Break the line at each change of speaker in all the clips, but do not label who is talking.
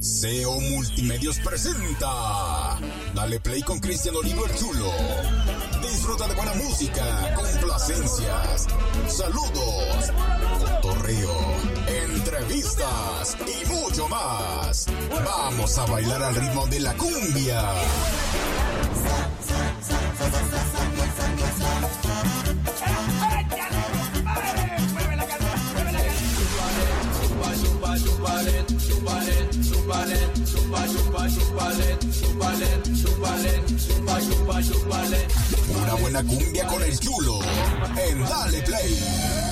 SEO Multimedios presenta. Dale play con Cristian Olivo el Chulo. Disfruta de buena música, complacencias, saludos, cotorreo, entrevistas y mucho más. Vamos a bailar al ritmo de la cumbia. Una buena cumbia con el chulo en Dale Play.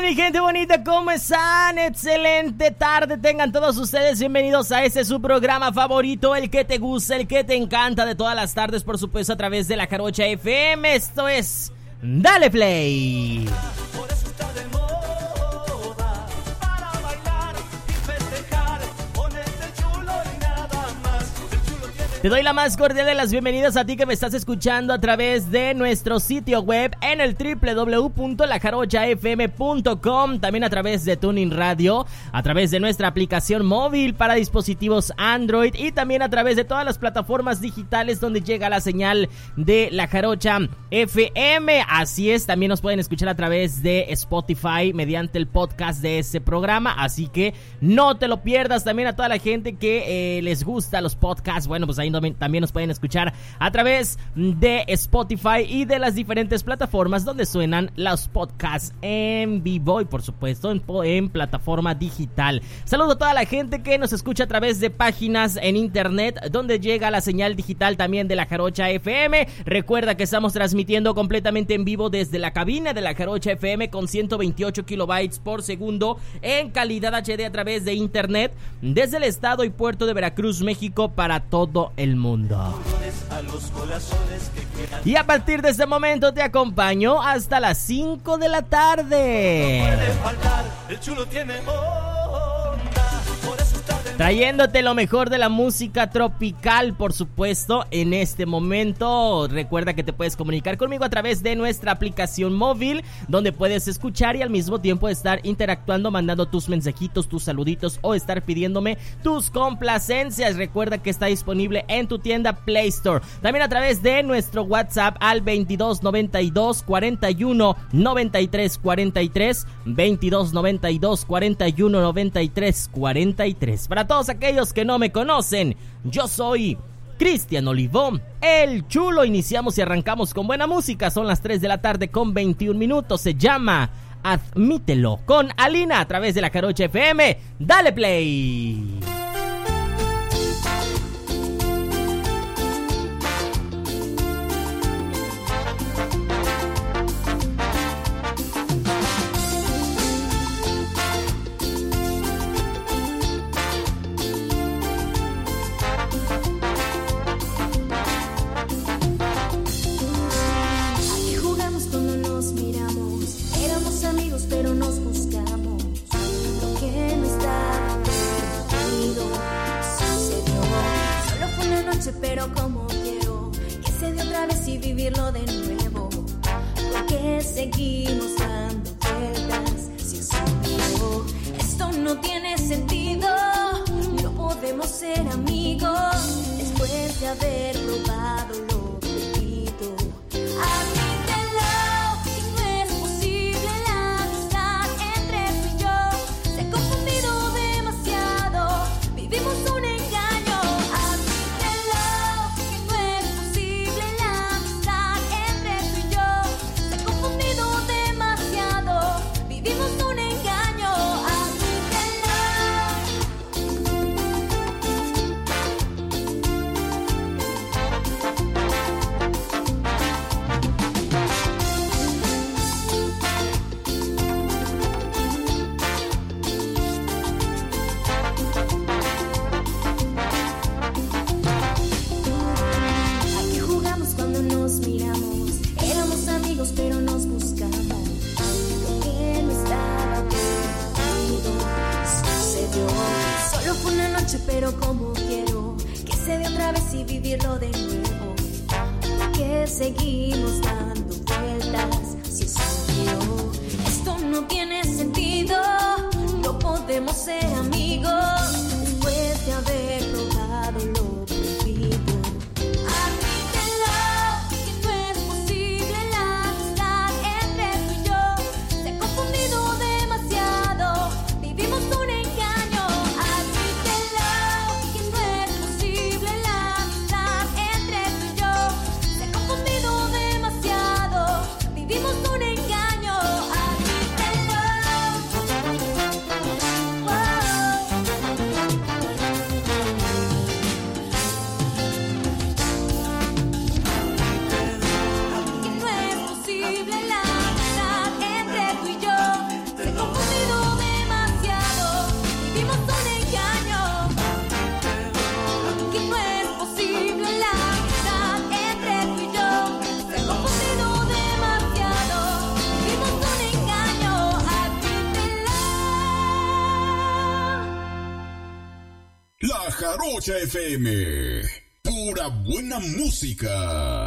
Mi gente bonita, ¿cómo están? Excelente tarde, tengan todos ustedes bienvenidos a este su programa favorito, el que te gusta, el que te encanta de todas las tardes, por supuesto, a través de la Carocha FM. Esto es Dale Play. Te doy la más cordial de las bienvenidas a ti que me estás escuchando a través de nuestro sitio web en el www.lajarochafm.com, también a través de Tuning Radio, a través de nuestra aplicación móvil para dispositivos Android y también a través de todas las plataformas digitales donde llega la señal de La Jarocha FM. Así es, también nos pueden escuchar a través de Spotify mediante el podcast de ese programa, así que no te lo pierdas. También a toda la gente que eh, les gusta los podcasts, bueno, pues ahí también nos pueden escuchar a través de Spotify y de las diferentes plataformas donde suenan los podcasts en vivo y por supuesto en, plataforma digital. Saludo a toda la gente que nos escucha a través de páginas en internet donde llega la señal digital también de la Jarocha FM. Recuerda que estamos transmitiendo completamente en vivo desde la cabina de la Jarocha FM con 128 kilobytes por segundo en calidad HD a través de internet desde el estado y puerto de Veracruz, México para todo el mundo. Y a partir de este momento te acompaño hasta las 5 de la tarde.
puede faltar, el chulo tiene onda,
Trayéndote lo mejor de la música tropical, por supuesto, en este momento. Recuerda que te puedes comunicar conmigo a través de nuestra aplicación móvil, donde puedes escuchar y al mismo tiempo estar interactuando, mandando tus mensajitos, tus saluditos o estar pidiéndome tus complacencias. Recuerda que está disponible en tu tienda Play Store. También a través de nuestro WhatsApp al 2292 41 93 43 2292 41 93 43. Para todos aquellos que no me conocen, yo soy Cristian Olivón, el chulo. Iniciamos y arrancamos con buena música. Son las 3 de la tarde con 21 minutos. Se llama Admítelo con Alina a través de la Carocha FM. Dale play.
pero nos buscamos. Lo que no
estaba permitido sucedió. Solo fue una noche, pero como quiero
que se dé otra vez y vivirlo de nuevo. Porque seguimos dando vueltas sin sentido. Esto no tiene sentido. No podemos ser amigos después de haber probado lo prohibido. Rocha FM. Pura buena música.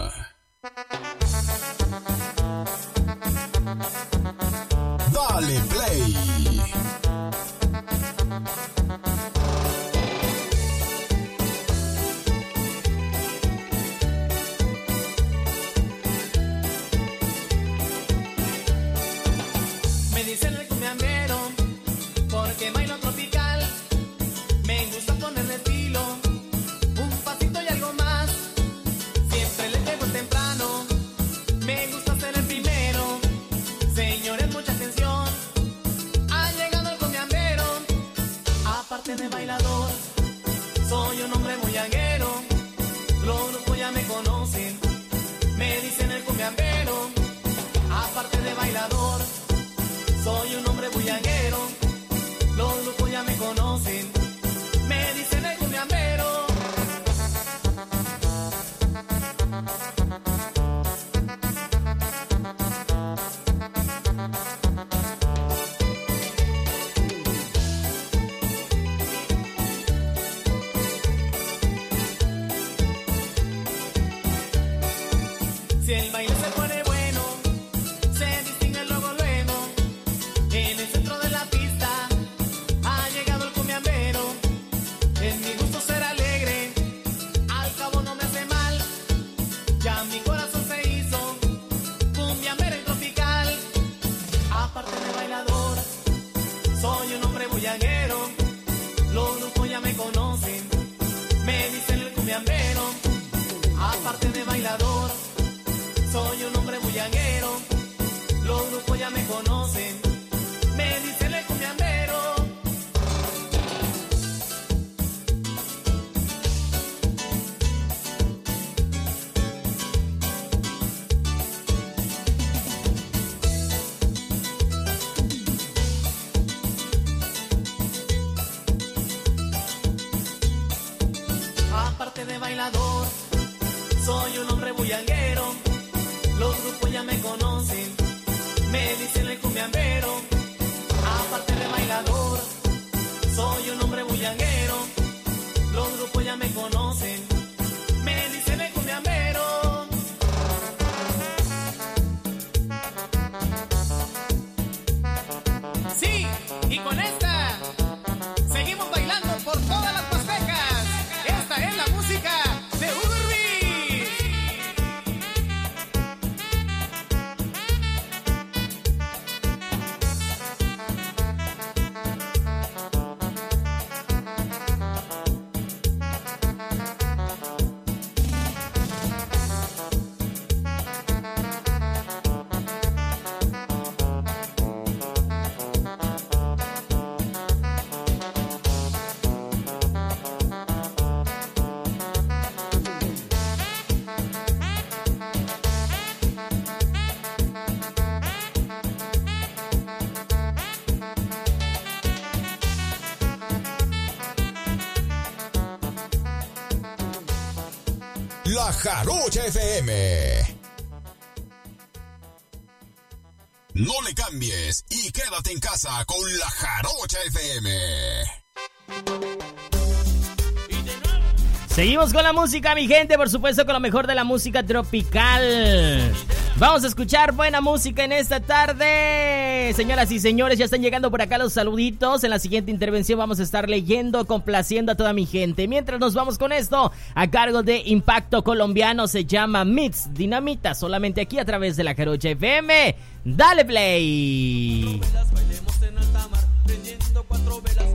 Soy un hombre bullaguero, los grupos ya me conocen, me dicen el cumbiambero, aparte de bailador. Soy un hombre bullaguero, los grupos ya me conocen. Los grupos ya me
conocen, me dicen el cumbiambero. FM. No le cambies y quédate en casa con La Jarocha FM.
Seguimos con la música, mi gente, por supuesto con lo mejor de la música tropical. Vamos a escuchar buena música en esta tarde. Señoras y señores, ya están llegando por acá los saluditos. En la siguiente intervención vamos a estar leyendo, complaciendo a toda mi gente. Mientras nos vamos con esto, a cargo de Impacto Colombiano, se llama Mix Dinamita, solamente aquí a través de la Carocha FM. Dale play.
Bailemos en alta prendiendo cuatro velas.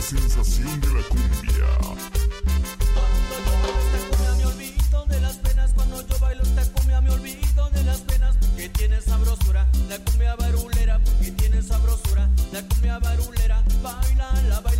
Sensación de la cumbia.
Esta cumbia me olvido de las penas cuando yo bailo esta cumbia me olvido de las penas porque tiene sabrosura la cumbia barulera porque tiene sabrosura la cumbia barulera baila la baila la baila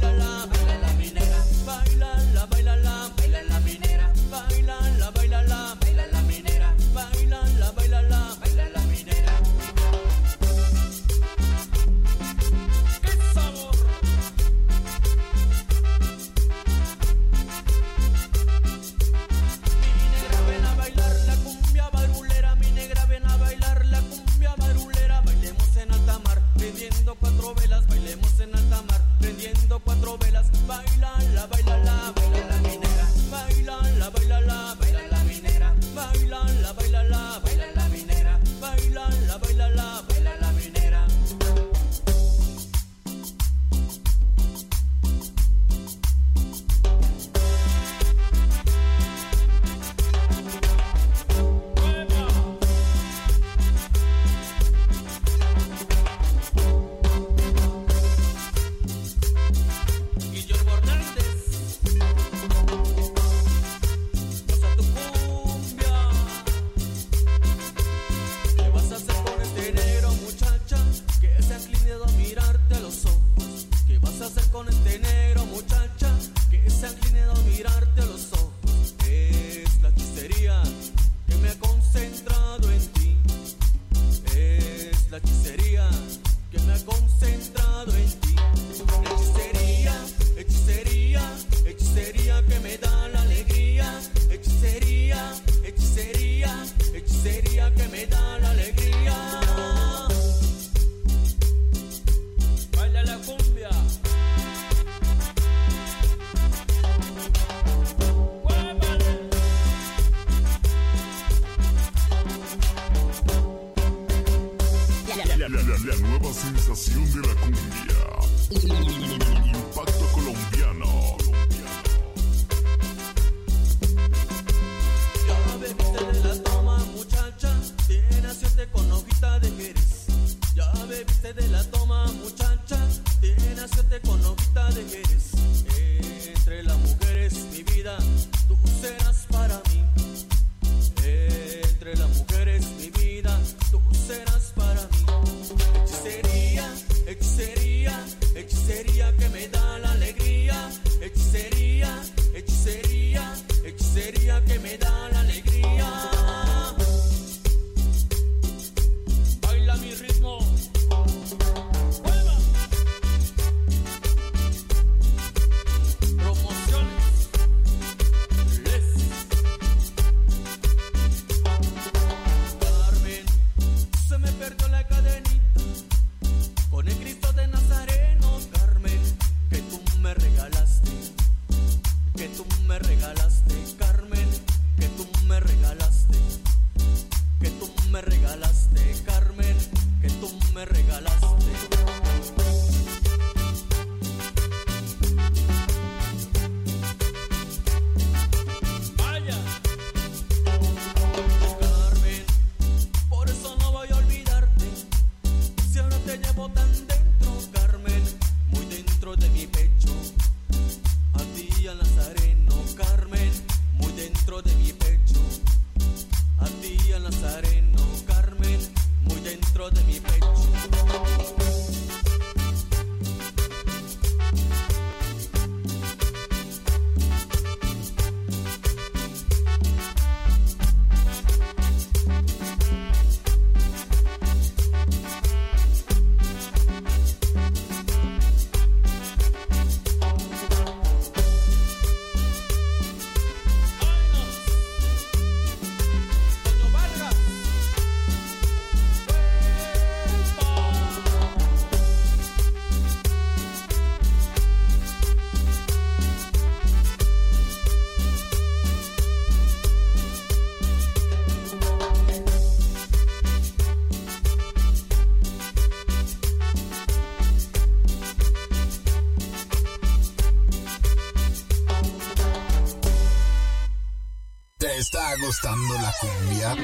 cumbia?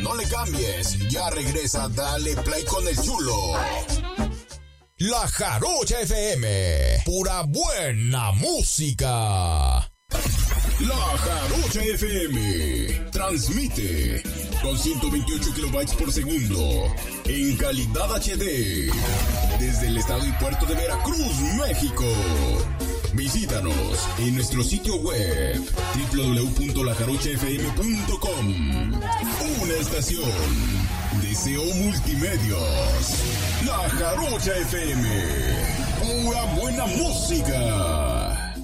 No le cambies, ya regresa Dale Play con el chulo. La Jarocha FM, pura buena música. La Jarocha FM transmite con 128 kilobytes por segundo en calidad HD desde el estado y puerto de Veracruz, México. Visítanos en nuestro sitio web www.lajarochafm.com. Una estación Deseo Multimedios. La Jarocha FM. Pura buena música.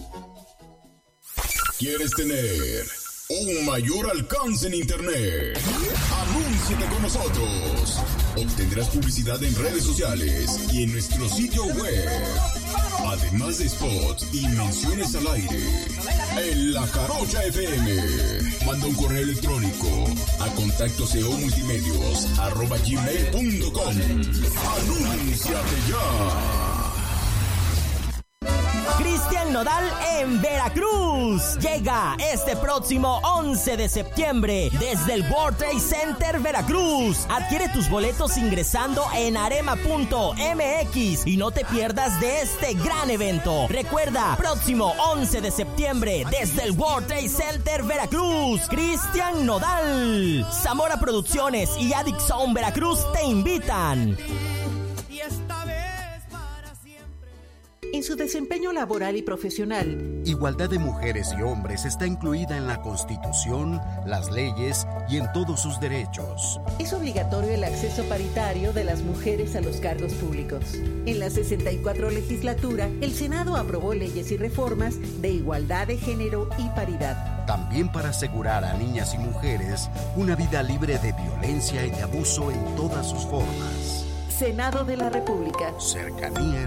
¿Quieres tener un mayor alcance en Internet? Anúnciate con nosotros. Obtendrás publicidad en redes sociales y en nuestro sitio web Además de spots y menciones al aire. En La Jarocha FM. Manda un correo electrónico a contacto multimedios arroba gmail.com. Anúnciate ya.
Nodal en Veracruz. Llega este próximo 11 de septiembre desde el World Trade Center Veracruz. Adquiere tus boletos ingresando en arema.mx y no te pierdas de este gran evento. Recuerda, próximo 11 de septiembre desde el World Trade Center Veracruz. Cristian Nodal. Zamora Producciones y Adixon Veracruz te invitan.
En su desempeño laboral y profesional,
igualdad de mujeres y hombres está incluida en la Constitución, las leyes y en todos sus derechos.
Es obligatorio el acceso paritario de las mujeres a los cargos públicos. En la 64 legislatura, el Senado aprobó leyes y reformas de igualdad de género y paridad.
También para asegurar a niñas y mujeres una vida libre de violencia y de abuso en todas sus formas.
Senado de la República.
Cercanía y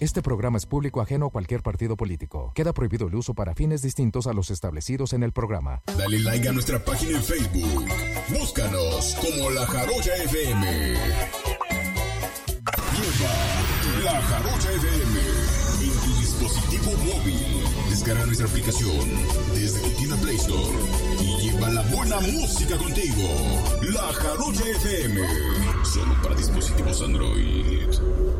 Este programa es público ajeno a cualquier partido político. Queda prohibido el uso para fines distintos a los establecidos en el programa.
Dale like a nuestra página en Facebook. Búscanos como La Jarocha FM. Lleva La Jarocha FM en tu dispositivo móvil. Descarga nuestra aplicación desde tu tienda Play Store y lleva la buena música contigo. La Jarocha FM. Solo para dispositivos Android.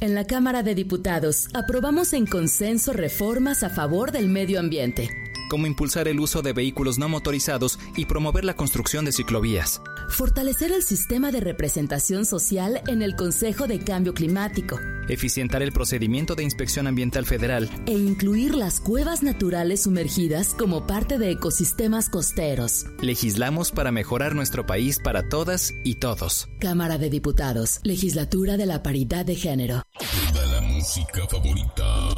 En la Cámara de Diputados aprobamos en consenso reformas a favor del medio ambiente
como impulsar el uso de vehículos no motorizados y promover la construcción de ciclovías.
Fortalecer el sistema de representación social en el Consejo de Cambio Climático.
Eficientar el procedimiento de inspección ambiental federal.
E incluir las cuevas naturales sumergidas como parte de ecosistemas costeros.
Legislamos para mejorar nuestro país para todas y todos.
Cámara de Diputados, Legislatura de la Paridad de Género.
Toda la música favorita.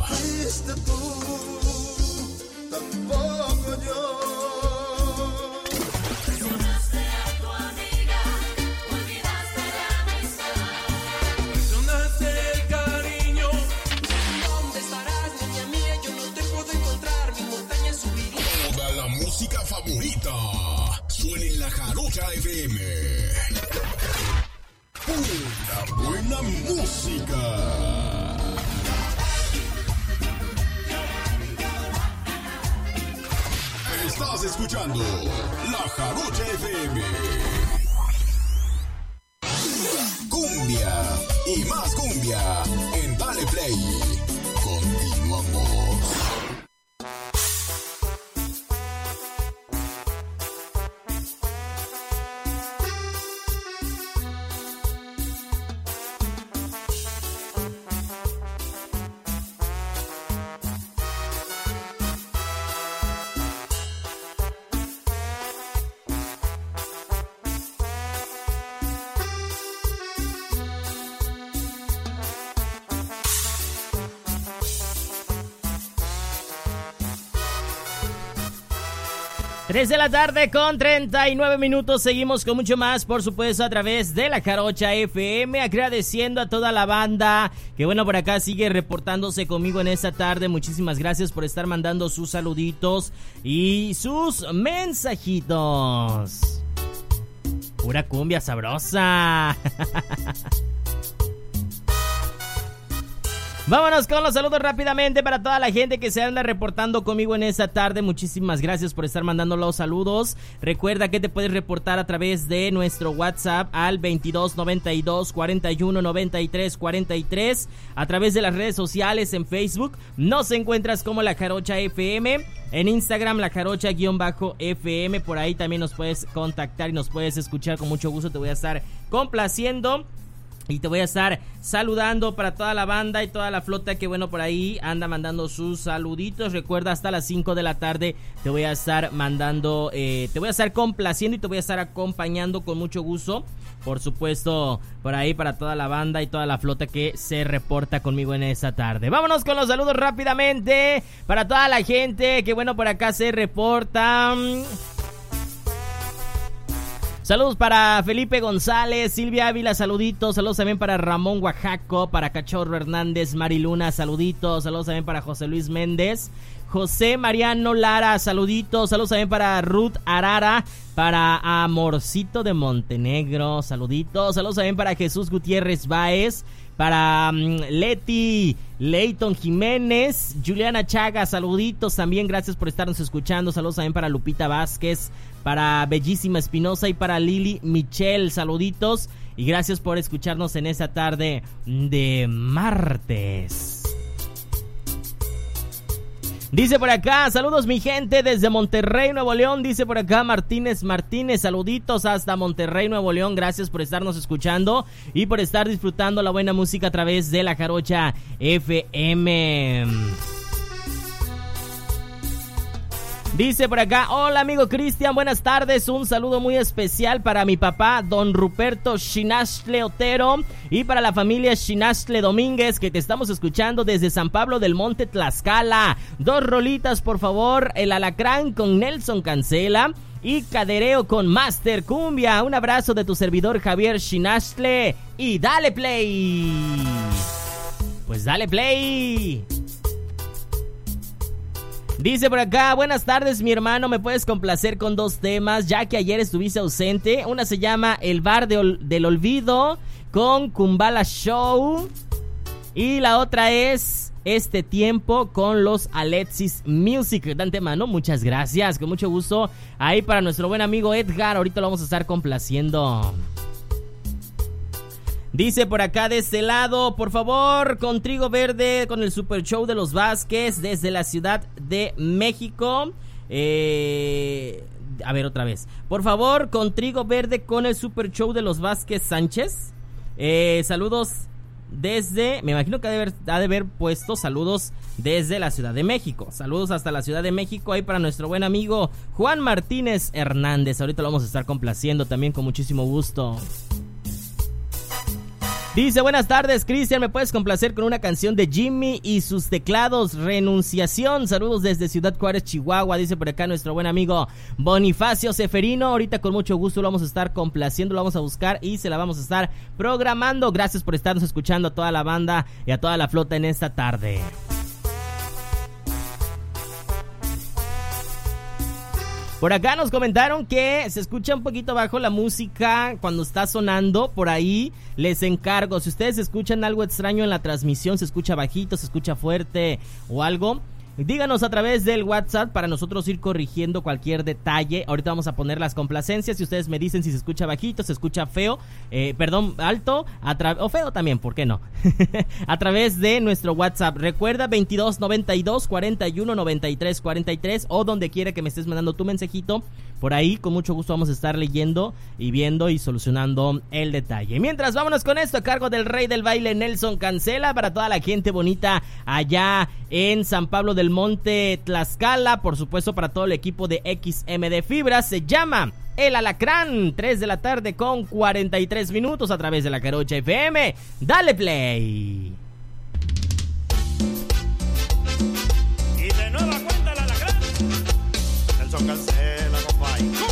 La Jarocha FM. Pura buena música. Estás escuchando La Jarocha FM. Cumbia y más cumbia en Dale Play. Continuamos.
3 de la tarde con 39 minutos. Seguimos con mucho más, por supuesto, a través de la Carocha FM. Agradeciendo a toda la banda que, bueno, por acá sigue reportándose conmigo en esta tarde. Muchísimas gracias por estar mandando sus saluditos y sus mensajitos. Pura cumbia sabrosa. Vámonos con los saludos rápidamente para toda la gente que se anda reportando conmigo en esta tarde. Muchísimas gracias por estar mandando los saludos. Recuerda que te puedes reportar a través de nuestro WhatsApp al 2292 41 93 43. A través de las redes sociales en Facebook nos encuentras como La Jarocha FM. En Instagram, La Jarocha-FM. Por ahí también nos puedes contactar y nos puedes escuchar con mucho gusto. Te voy a estar complaciendo. Y te voy a estar saludando para toda la banda y toda la flota que bueno por ahí anda mandando sus saluditos. Recuerda hasta las 5 de la tarde te voy a estar mandando, eh, te voy a estar complaciendo y te voy a estar acompañando con mucho gusto. Por supuesto, por ahí para toda la banda y toda la flota que se reporta conmigo en esta tarde. Vámonos con los saludos rápidamente para toda la gente que bueno por acá se reporta. Saludos para Felipe González, Silvia Ávila, saluditos. Saludos también para Ramón Oaxaco, para Cachorro Hernández, Mariluna, saluditos. Saludos también para José Luis Méndez. José Mariano Lara, saluditos. Saludos también para Ruth Arara, para Amorcito de Montenegro, saluditos. Saludos también para Jesús Gutiérrez Baez, para mm, Leti Leighton Jiménez, Juliana Chaga, saluditos también, gracias por estarnos escuchando. Saludos también para Lupita Vázquez, para Bellísima Espinosa y para Lili Michelle, saluditos. Y gracias por escucharnos en esta tarde de martes. Dice por acá, saludos mi gente desde Monterrey, Nuevo León. Dice por acá Martínez Martínez, saluditos hasta Monterrey, Nuevo León. Gracias por estarnos escuchando y por estar disfrutando la buena música a través de la Jarocha FM. Dice por acá, hola amigo Cristian, buenas tardes, un saludo muy especial para mi papá, don Ruperto Shinastle Otero, y para la familia Shinastle Domínguez, que te estamos escuchando desde San Pablo del Monte Tlaxcala. Dos rolitas, por favor, el alacrán con Nelson Cancela y Cadereo con Master Cumbia. Un abrazo de tu servidor Javier Shinastle y dale play. Pues dale play. Dice por acá, buenas tardes mi hermano, me puedes complacer con dos temas, ya que ayer estuviste ausente. Una se llama El Bar del Olvido con Kumbala Show. Y la otra es Este Tiempo con los Alexis Music. Dan tema, ¿no? Muchas gracias, con mucho gusto. Ahí para nuestro buen amigo Edgar, ahorita lo vamos a estar complaciendo. Dice por acá de este lado, por favor, con Trigo Verde, con el Super Show de los Vázquez desde la Ciudad de México. Eh, a ver otra vez. Por favor, con Trigo Verde con el Super Show de los Vázquez Sánchez. Eh, saludos desde, me imagino que ha de, haber, ha de haber puesto saludos desde la Ciudad de México. Saludos hasta la Ciudad de México ahí para nuestro buen amigo Juan Martínez Hernández. Ahorita lo vamos a estar complaciendo también con muchísimo gusto. Dice, buenas tardes, Cristian, ¿me puedes complacer con una canción de Jimmy y sus teclados? Renunciación. Saludos desde Ciudad Juárez, Chihuahua. Dice por acá nuestro buen amigo Bonifacio Seferino. Ahorita con mucho gusto lo vamos a estar complaciendo, lo vamos a buscar y se la vamos a estar programando. Gracias por estarnos escuchando a toda la banda y a toda la flota en esta tarde. Por acá nos comentaron que se escucha un poquito bajo la música cuando está sonando. Por ahí les encargo. Si ustedes escuchan algo extraño en la transmisión, se escucha bajito, se escucha fuerte o algo Díganos a través del WhatsApp para nosotros ir corrigiendo cualquier detalle. Ahorita vamos a poner las complacencias y ustedes me dicen si se escucha bajito, se escucha feo, eh, perdón, alto o feo también, ¿por qué no? a través de nuestro WhatsApp. Recuerda 22 92 41 93 43 o donde quiera que me estés mandando tu mensajito. Por ahí con mucho gusto vamos a estar leyendo y viendo y solucionando el detalle. Mientras vámonos con esto a cargo del rey del baile Nelson Cancela para toda la gente bonita allá en San Pablo del Monte Tlaxcala, por supuesto para todo el equipo de XMD Fibras, se llama El Alacrán, 3 de la tarde con 43 minutos a través de la Carocha FM. Dale play.
Y de nueva cuenta el Alacrán, Nelson Cancela, ¡Cumbia,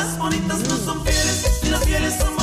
Las bonitas no son fieles y las
fieles son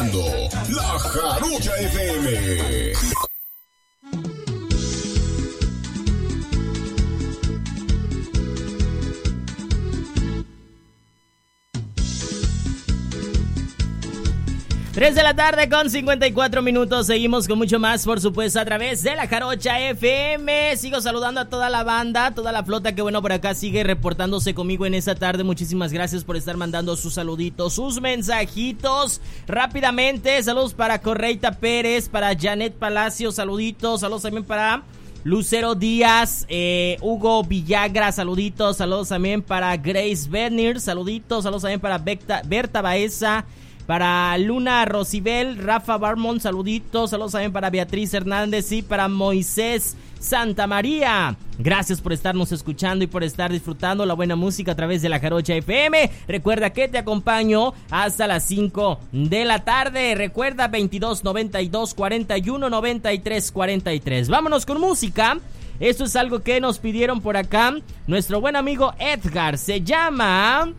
La Jarocha FM.
Tres de la tarde con 54 minutos. Seguimos con mucho más, por supuesto, a través de la Jarocha FM. Sigo saludando a toda la banda, toda la flota que, bueno, por acá sigue reportándose conmigo en esta tarde. Muchísimas gracias por estar mandando sus saluditos, sus mensajitos. Rápidamente, saludos para Correita Pérez, para Janet Palacio, saluditos. Saludos también para Lucero Díaz, eh, Hugo Villagra, saluditos. Saludos también para Grace Bernier, saluditos. Saludos también para Berta, Berta Baeza. Para Luna Rosibel, Rafa Barmont, saluditos. Saludos también para Beatriz Hernández y para Moisés Santa María. Gracias por estarnos escuchando y por estar disfrutando la buena música a través de la Jarocha FM. Recuerda que te acompaño hasta las 5 de la tarde. Recuerda 22 92 41 93 43. Vámonos con música. Esto es algo que nos pidieron por acá. Nuestro buen amigo Edgar se llama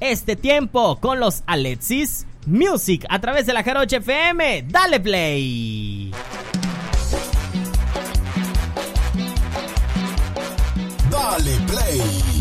este tiempo con los Alexis Music a través de la Jarocha FM. Dale play.
Dale play.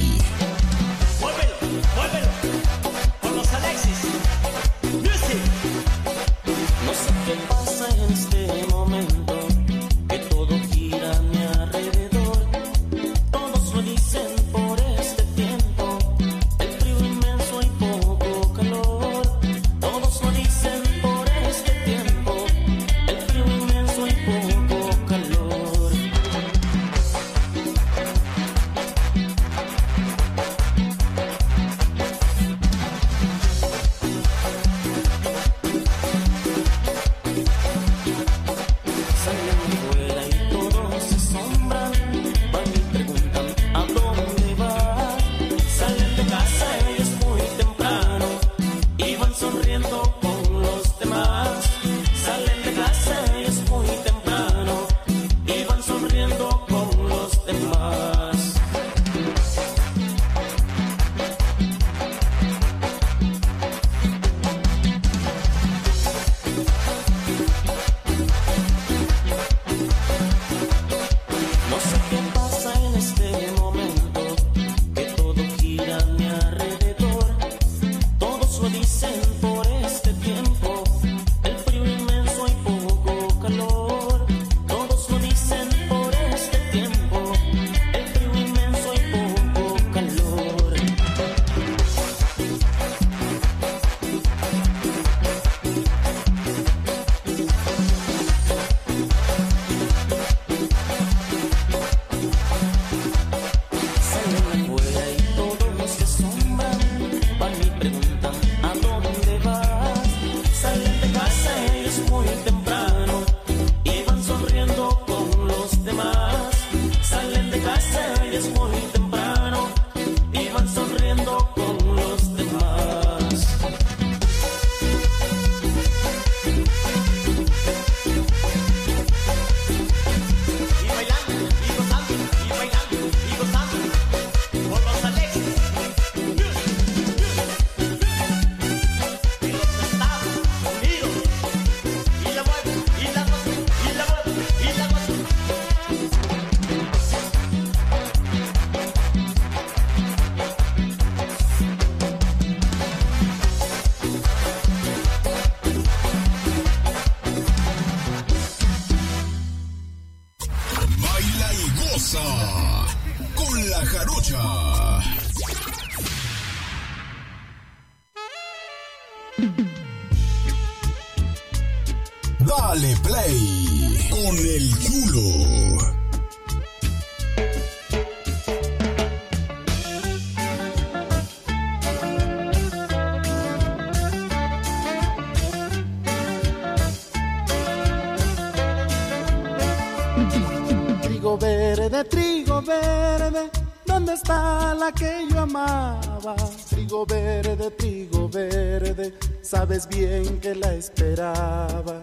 Trigo verde, trigo verde, ¿dónde está la que yo amaba? Trigo verde, trigo verde, sabes bien que la esperaba.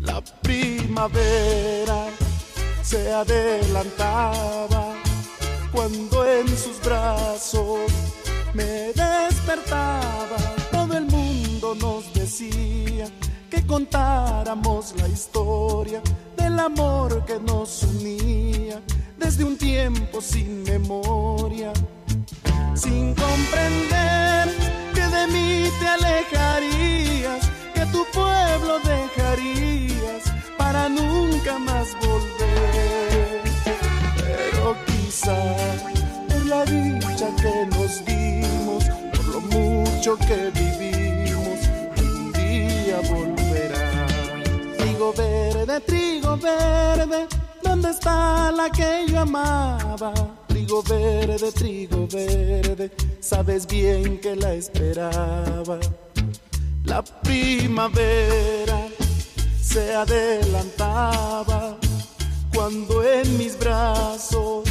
La primavera se adelantaba cuando en sus brazos me despertaba. Todo el mundo nos decía que contáramos la historia del amor que nos unía desde un tiempo sin memoria, sin comprender que de mí te alejarías, que tu pueblo dejarías para nunca más volver. Pero quizá por la dicha que nos dimos, por lo mucho que vivimos, algún día volverá. Trigo verde, trigo verde, ¿dónde está la que yo amaba? Trigo verde, trigo verde, sabes bien que la esperaba. La primavera se adelantaba cuando en mis brazos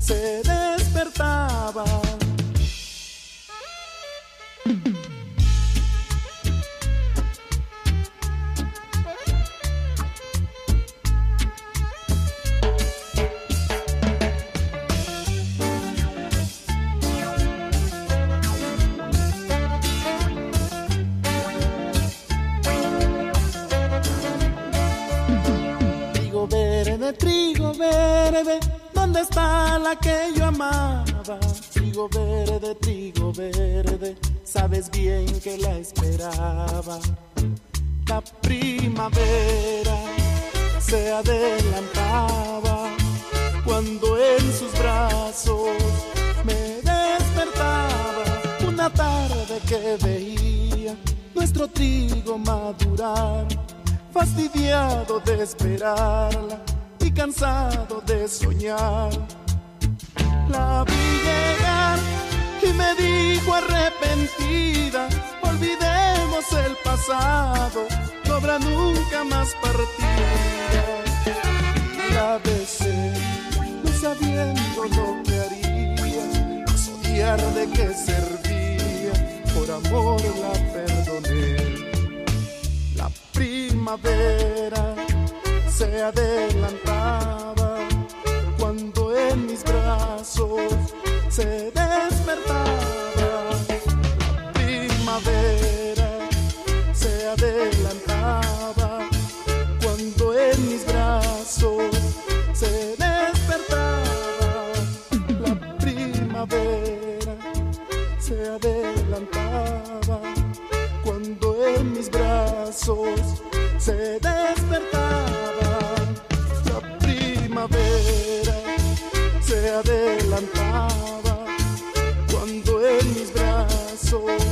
se despertaba. Verde, ¿dónde está la que yo amaba? Trigo verde, trigo verde, sabes bien que la esperaba. La primavera se adelantaba cuando en sus brazos me despertaba. Una tarde que veía nuestro trigo madurar fastidiado de esperarla cansado de soñar. La vi llegar y me dijo arrepentida, olvidemos el pasado, no habrá nunca más partida. La besé, no sabiendo lo que haría, más odiar de qué servía, por amor la perdoné la primavera se adelantaba cuando en mis brazos se despertaba. La primavera se adelantaba cuando en mis brazos se despertaba. La primavera se adelantaba cuando en mis brazos se despertaba adelantaba cuando en mis brazos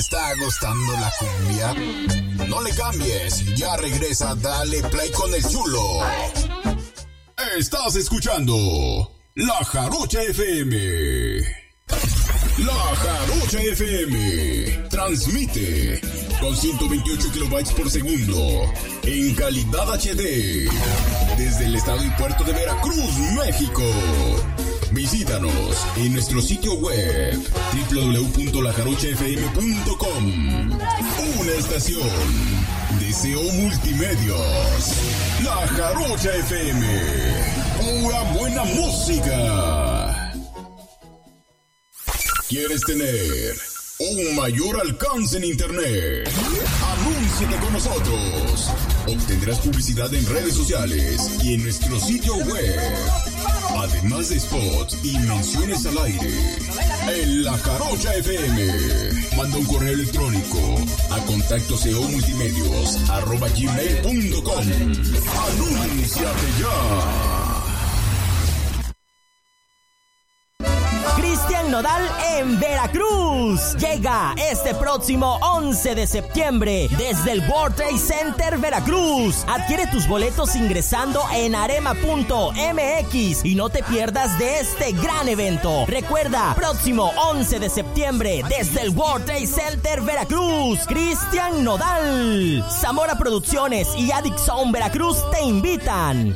está gustando la cumbia? No le cambies, ya regresa Dale Play con el chulo. Estás escuchando La Jarocha FM. La Jarocha FM transmite con 128 kilobytes por segundo en calidad HD desde el estado y puerto de Veracruz, México. Visítanos en nuestro sitio web www.lajarochafm.com. Una estación Deseo Multimedios. La Jarocha FM. Pura buena música. ¿Quieres tener un mayor alcance en Internet? Anúnciate con nosotros Obtendrás publicidad en redes sociales y en nuestro sitio web. Además de spots y menciones al aire. En La Jarocha FM. Manda un correo electrónico a contacto multimedios arroba gmail.com. Anúnciate ya.
Cristian Nodal en Veracruz. Llega este próximo 11 de septiembre desde el World Trade Center Veracruz. Adquiere tus boletos ingresando en arema.mx y no te pierdas de este gran evento. Recuerda, próximo 11 de septiembre desde el World Trade Center Veracruz. Cristian Nodal. Zamora Producciones y Adixon Veracruz te invitan.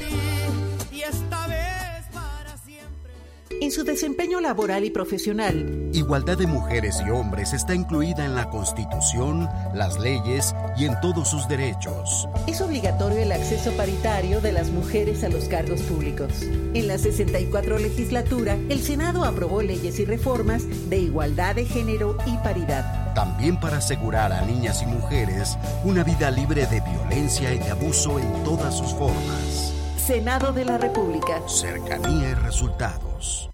En su desempeño laboral y profesional,
Igualdad de mujeres y hombres está incluida en la Constitución, las leyes y en todos sus derechos.
es obligatorio el acceso paritario de las mujeres a los cargos públicos. En la 64 legislatura, el Senado aprobó leyes y reformas de igualdad de género y paridad.
También para asegurar a niñas y mujeres una vida libre de violencia y de abuso en todas sus formas.
Senado de la República.
Cercanía y resultados.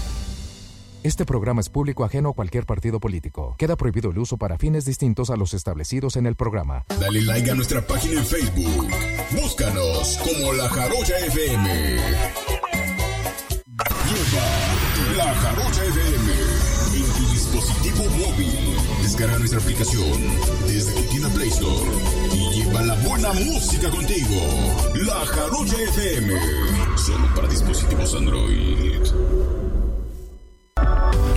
Este programa es público ajeno a cualquier partido político. Queda prohibido el uso para fines distintos a los establecidos en el programa.
Dale like a nuestra página en Facebook. Búscanos como La Jarocha FM. Lleva La Jarocha FM en tu dispositivo móvil. Descarga nuestra aplicación desde tu Play Store y lleva la buena música contigo. La Jarocha FM. Solo para dispositivos Android.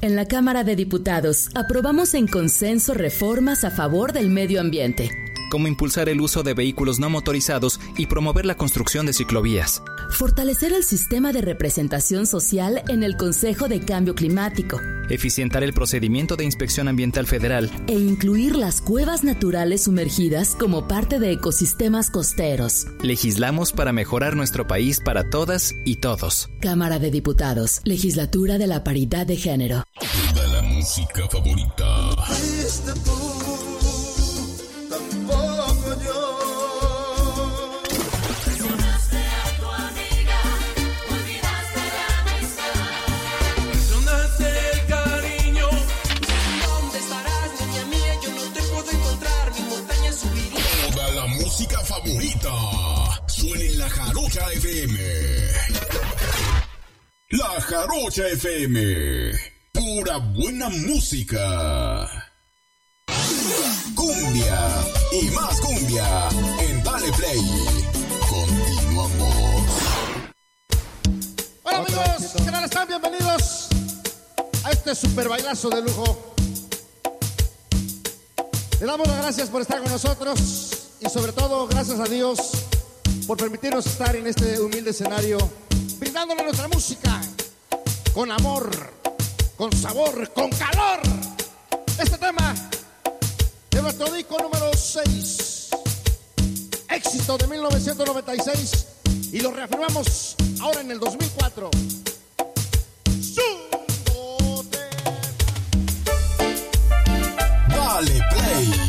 En la Cámara de Diputados aprobamos en consenso reformas a favor del medio ambiente.
como impulsar el uso de vehículos no motorizados y promover la construcción de ciclovías.
Fortalecer el sistema de representación social en el Consejo de Cambio Climático.
Eficientar el procedimiento de inspección ambiental federal.
E incluir las cuevas naturales sumergidas como parte de ecosistemas costeros.
Legislamos para mejorar nuestro país para todas y todos.
Cámara de Diputados, Legislatura de la Paridad de Género.
Toda la música favorita. Favorita. Suena en la Jarocha FM. La Jarocha FM. Pura buena música. Cumbia y más cumbia en Dale Play. Continuamos.
Hola amigos, ¿qué tal están? Bienvenidos a este super bailazo de lujo. Le damos las gracias por estar con nosotros y sobre todo gracias a Dios por permitirnos estar en este humilde escenario, brindándole nuestra música con amor, con sabor, con calor. Este tema de nuestro disco número 6, éxito de 1996 y lo reafirmamos ahora en el 2004.
Dale Play.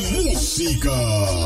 Música.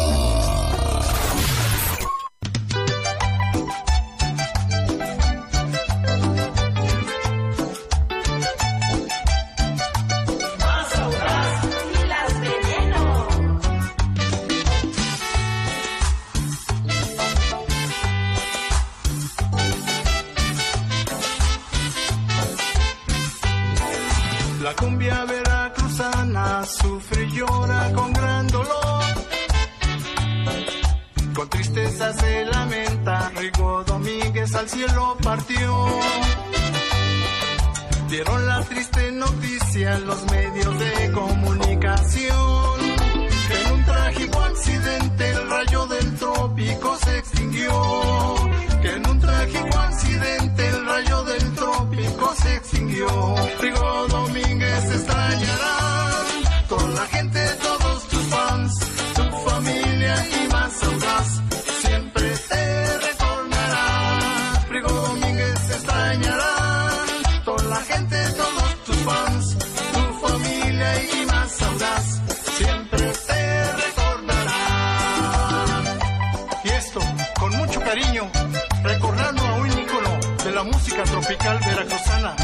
Tropical veracruzana,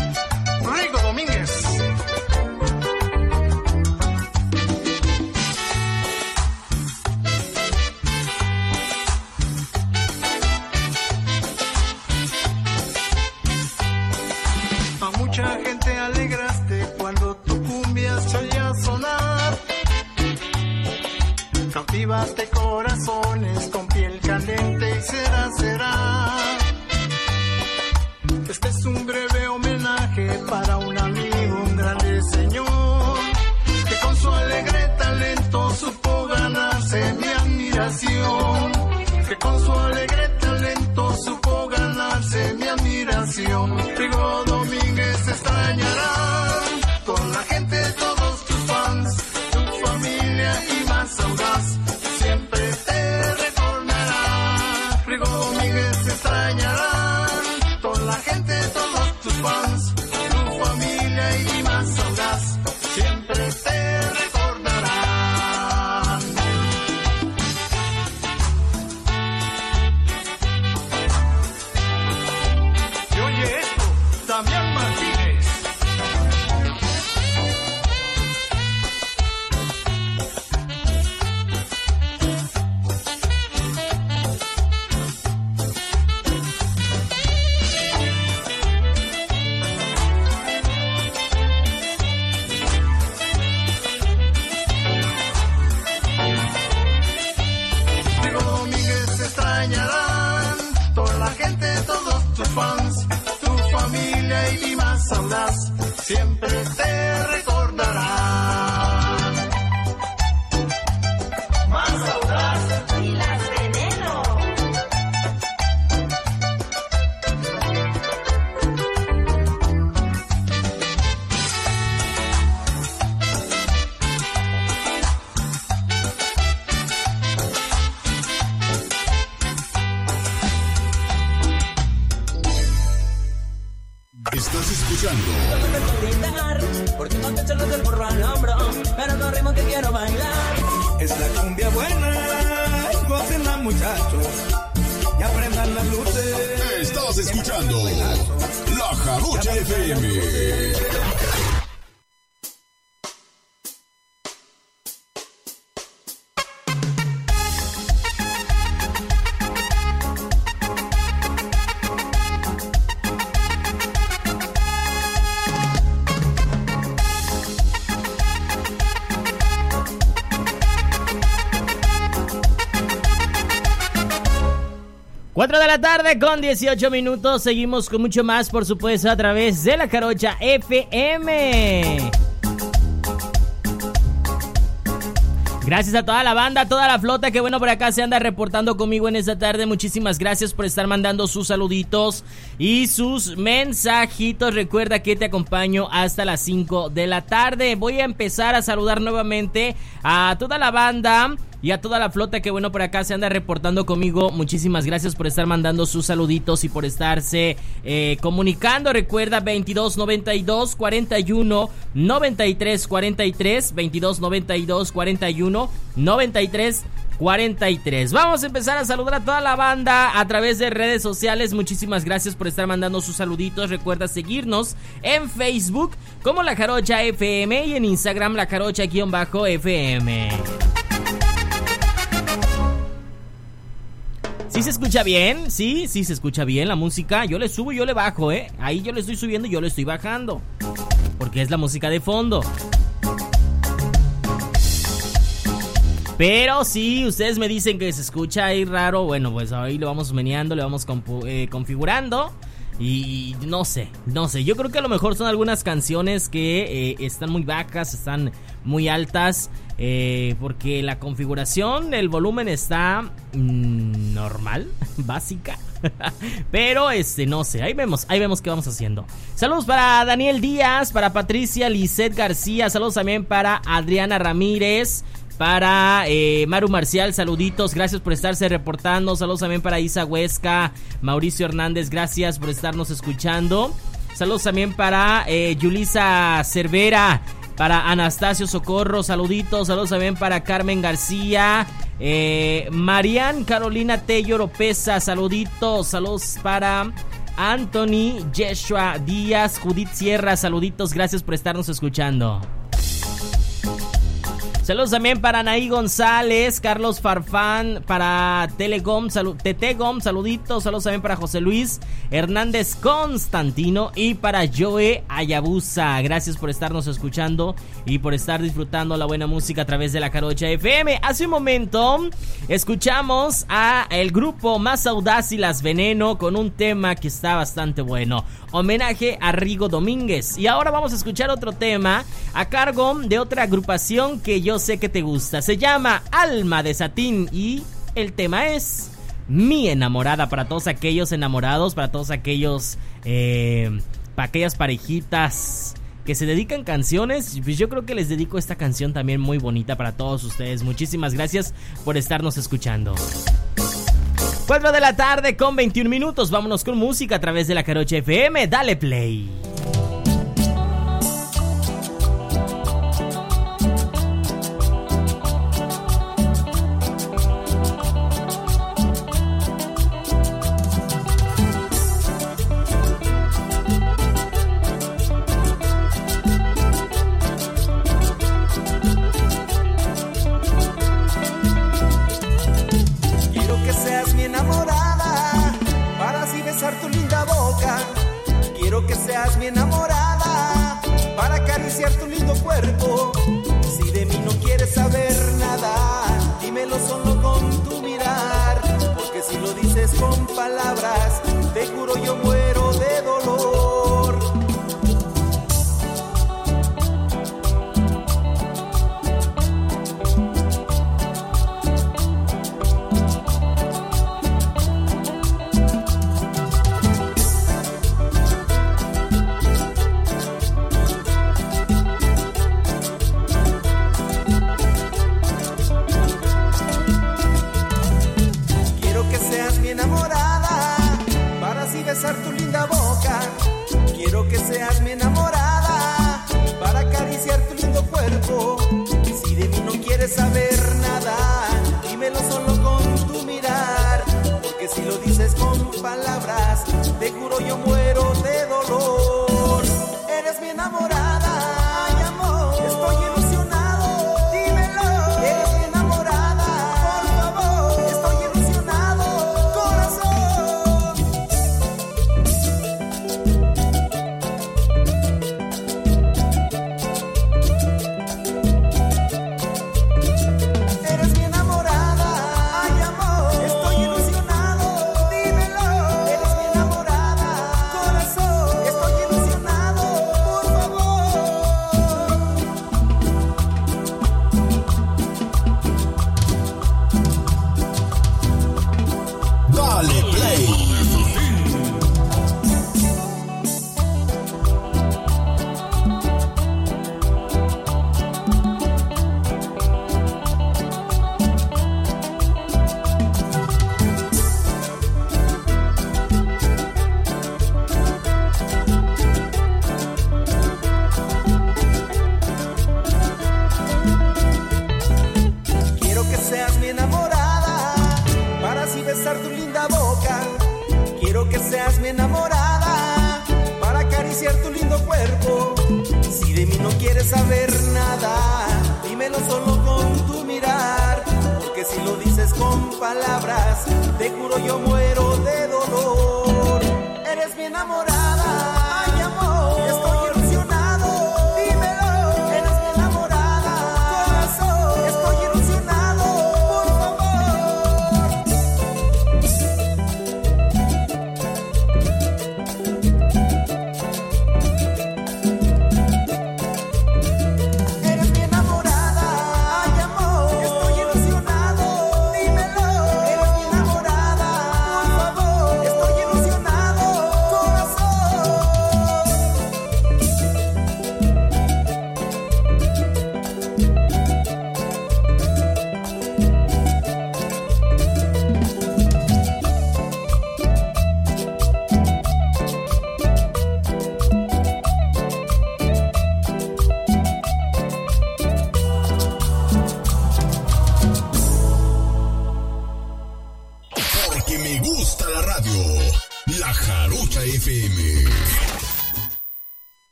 Rigo Domínguez.
4 de la tarde con 18 minutos. Seguimos con mucho más, por supuesto, a través de la Carocha FM. Gracias a toda la banda, a toda la flota que bueno por acá se anda reportando conmigo en esta tarde. Muchísimas gracias por estar mandando sus saluditos y sus mensajitos. Recuerda que te acompaño hasta las 5 de la tarde. Voy a empezar a saludar nuevamente a toda la banda y a toda la flota que bueno por acá se anda reportando conmigo. Muchísimas gracias por estar mandando sus saluditos y por estarse eh, comunicando. Recuerda 22 92 41 93 43 22 92 41 93 43. Vamos a empezar a saludar a toda la banda a través de redes sociales. Muchísimas gracias por estar mandando sus saluditos. Recuerda seguirnos en Facebook como La Jarocha FM y en Instagram La Jarocha-FM. ¿Sí se escucha bien? Sí, sí se escucha bien la música. Yo le subo y yo le bajo, ¿eh? Ahí yo le estoy subiendo y yo le estoy bajando. Porque es la música de fondo. Pero si ustedes me dicen que se escucha ahí raro, bueno, pues ahí lo vamos meneando, le vamos eh, configurando. Y no sé, no sé. Yo creo que a lo mejor son algunas canciones que eh, están muy bajas, están muy altas. Eh, porque la configuración, el volumen está mm, normal, básica. Pero este, no sé, ahí vemos, ahí vemos qué vamos haciendo. Saludos para Daniel Díaz, para Patricia Lisset García, saludos también para Adriana Ramírez. Para eh, Maru Marcial, saluditos, gracias por estarse reportando. Saludos también para Isa Huesca, Mauricio Hernández, gracias por estarnos escuchando. Saludos también para eh, Yulisa Cervera, para Anastasio Socorro, saluditos. Saludos también para Carmen García, eh, Marian Carolina Tello Oropesa, saluditos. Saludos para Anthony Yeshua Díaz, Judith Sierra, saluditos, gracias por estarnos escuchando. Saludos también para Anaí González, Carlos Farfán, para Telegom, salu Tetegom, saluditos. Saludos también para José Luis Hernández Constantino y para Joe Ayabusa. Gracias por estarnos escuchando y por estar disfrutando la buena música a través de la Carocha FM. Hace un momento escuchamos a el grupo Más Audaz y Las Veneno con un tema que está bastante bueno. Homenaje a Rigo Domínguez. Y ahora vamos a escuchar otro tema a cargo de otra agrupación que yo sé que te gusta. Se llama Alma de Satín y el tema es Mi enamorada para todos aquellos enamorados, para todos aquellos, eh, para aquellas parejitas que se dedican canciones. Pues yo creo que les dedico esta canción también muy bonita para todos ustedes. Muchísimas gracias por estarnos escuchando. 4 de la tarde con 21 minutos. Vámonos con música a través de la Carocha FM. Dale play.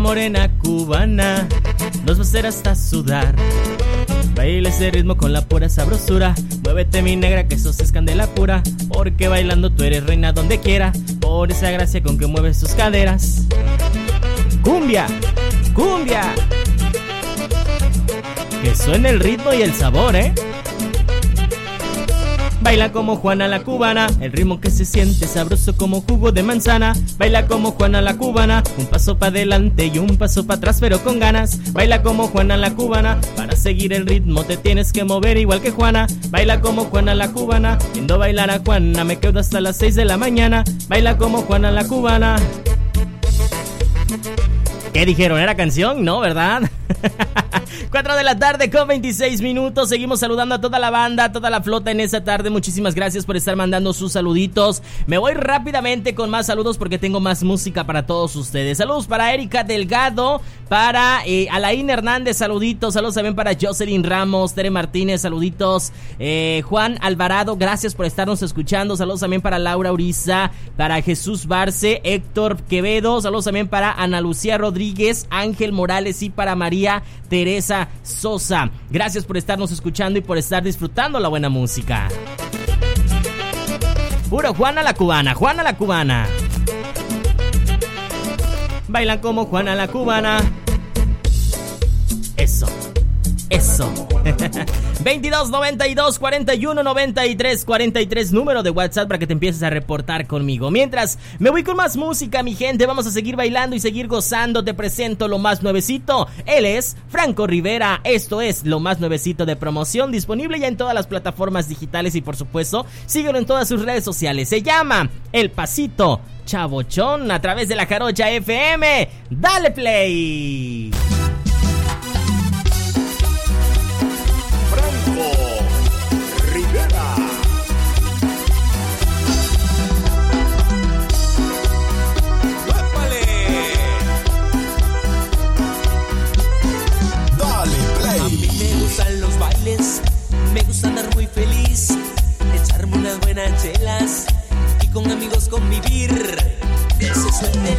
Morena cubana nos va a hacer hasta sudar. Baila ese ritmo con la pura sabrosura. Muévete mi negra que sos es pura. Porque bailando tú eres reina donde quiera. Por esa gracia con que mueves tus caderas. Cumbia, cumbia. Que suene el ritmo y el sabor, ¿eh? Baila como Juana la cubana, el ritmo que se siente sabroso como jugo de manzana. Baila como Juana la cubana, un paso para adelante y un paso para atrás, pero con ganas. Baila como Juana la cubana, para seguir el ritmo te tienes que mover igual que Juana. Baila como Juana la cubana, viendo bailar a Juana me quedo hasta las 6 de la mañana. Baila como Juana la cubana. ¿Qué dijeron? ¿Era canción? No, ¿verdad? 4 de la tarde con 26 minutos. Seguimos saludando a toda la banda, a toda la flota en esta tarde. Muchísimas gracias por estar mandando sus saluditos. Me voy rápidamente con más saludos porque tengo más música para todos ustedes. Saludos para Erika Delgado, para eh, Alain Hernández, saluditos. Saludos también para Jocelyn Ramos, Tere Martínez, saluditos. Eh, Juan Alvarado, gracias por estarnos escuchando. Saludos también para Laura Uriza, para Jesús Barce, Héctor Quevedo. Saludos también para Ana Lucía Rodríguez, Ángel Morales y para María Teresa Sosa. Gracias por estarnos escuchando y por estar disfrutando la buena música. Puro Juana la cubana, Juana la cubana. Bailan como Juana la cubana. Eso. Eso. 22 92 41 93 43 número de WhatsApp para que te empieces a reportar conmigo. Mientras me voy con más música, mi gente, vamos a seguir bailando y seguir gozando. Te presento lo más nuevecito. Él es Franco Rivera. Esto es lo más nuevecito de promoción, disponible ya en todas las plataformas digitales y por supuesto, síguelo en todas sus redes sociales. Se llama El Pasito Chabochón a través de la Jarocha FM. Dale play.
Convivir. Que se suelte el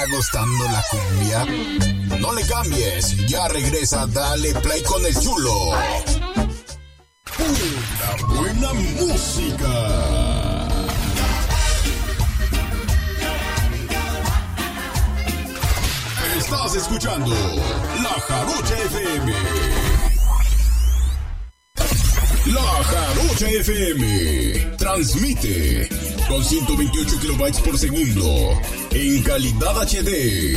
está gustando la cumbia? No le cambies, ya regresa Dale Play con el chulo. Pura buena música. Estás escuchando La Jarocha FM. La Jarocha FM transmite con 128 kilobytes por segundo en calidad HD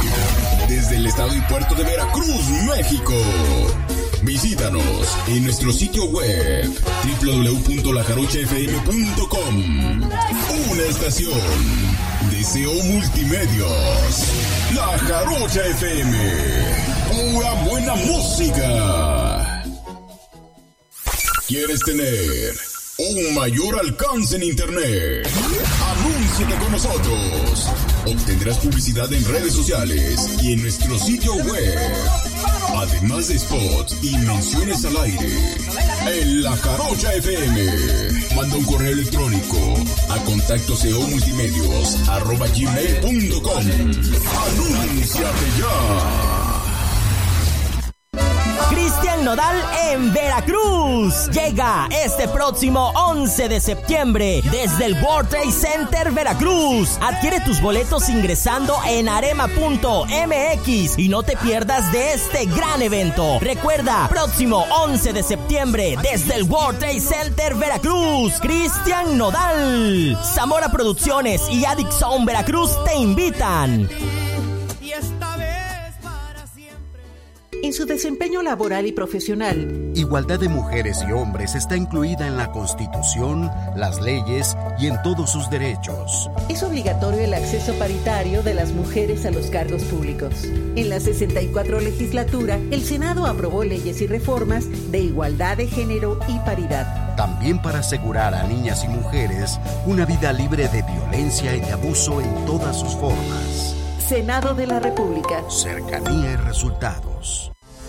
desde el estado y puerto de Veracruz, México. Visítanos en nuestro sitio web www.lajarochafm.com. Una estación de CO Multimedios. La Jarocha FM. Pura buena música. ¿Quieres tener un mayor alcance en Internet? Anúnciate con nosotros. Obtendrás publicidad en redes sociales y en nuestro sitio web. Además de spots y menciones al aire. En La Jarocha FM. Manda un correo electrónico a contacto multimedios arroba gmail.com. Anúnciate ya.
Nodal en Veracruz. Llega este próximo 11 de septiembre desde el World Trade Center Veracruz. Adquiere tus boletos ingresando en arema.mx y no te pierdas de este gran evento. Recuerda, próximo 11 de septiembre desde el World Trade Center Veracruz. Cristian Nodal. Zamora Producciones y Addict Veracruz te invitan.
En su desempeño laboral y profesional,
Igualdad de mujeres y hombres está incluida en la Constitución, las leyes y en todos sus derechos.
es obligatorio el acceso paritario de las mujeres a los cargos públicos. En la 64 legislatura, el Senado aprobó leyes y reformas de igualdad de género y paridad.
También para asegurar a niñas y mujeres una vida libre de violencia y de abuso en todas sus formas.
Senado de la República.
Cercanía y resultados.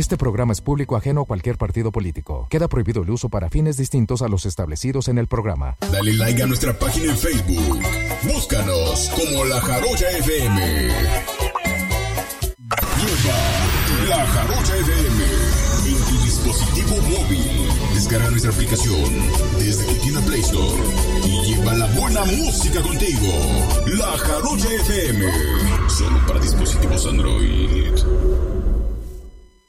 Este programa es público ajeno a cualquier partido político. Queda prohibido el uso para fines distintos a los establecidos en el programa.
Dale like a nuestra página en Facebook. Búscanos como La Jarocha FM. Lleva La Jarocha FM en tu dispositivo móvil. Descarga nuestra aplicación desde tu tienda Play Store y lleva la buena música contigo. La Jarocha FM. Solo para dispositivos Android.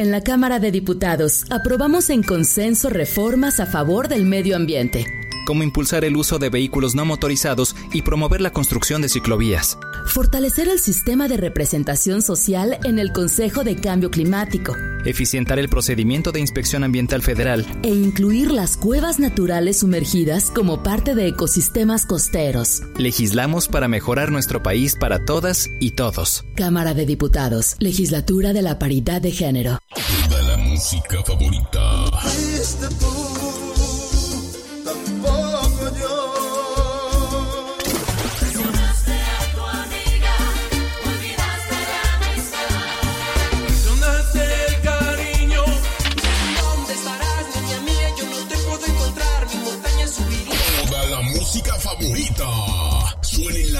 En la Cámara de Diputados aprobamos en consenso reformas a favor del medio ambiente.
Como impulsar el uso de vehículos no motorizados y promover la construcción de ciclovías.
Fortalecer el sistema de representación social en el Consejo de Cambio Climático.
Eficientar el procedimiento de inspección ambiental federal.
E incluir las cuevas naturales sumergidas como parte de ecosistemas costeros.
Legislamos para mejorar nuestro país para todas y todos.
Cámara de Diputados, Legislatura de la Paridad de Género.
Toda la música favorita.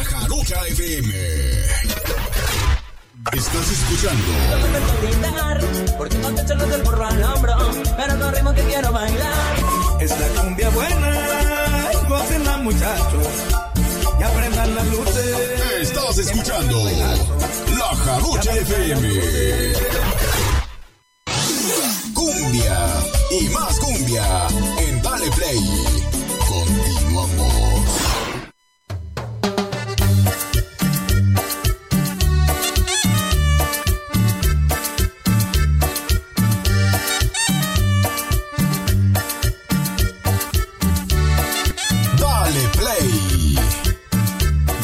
Jarocha FM. Estás escuchando
Porque no te echas del burro al hombro, pero con ritmo que quiero bailar.
Es la cumbia buena, gócenla muchachos y aprendan las luces.
Estás escuchando La Jarocha FM. Cumbia y más cumbia en Dale Play.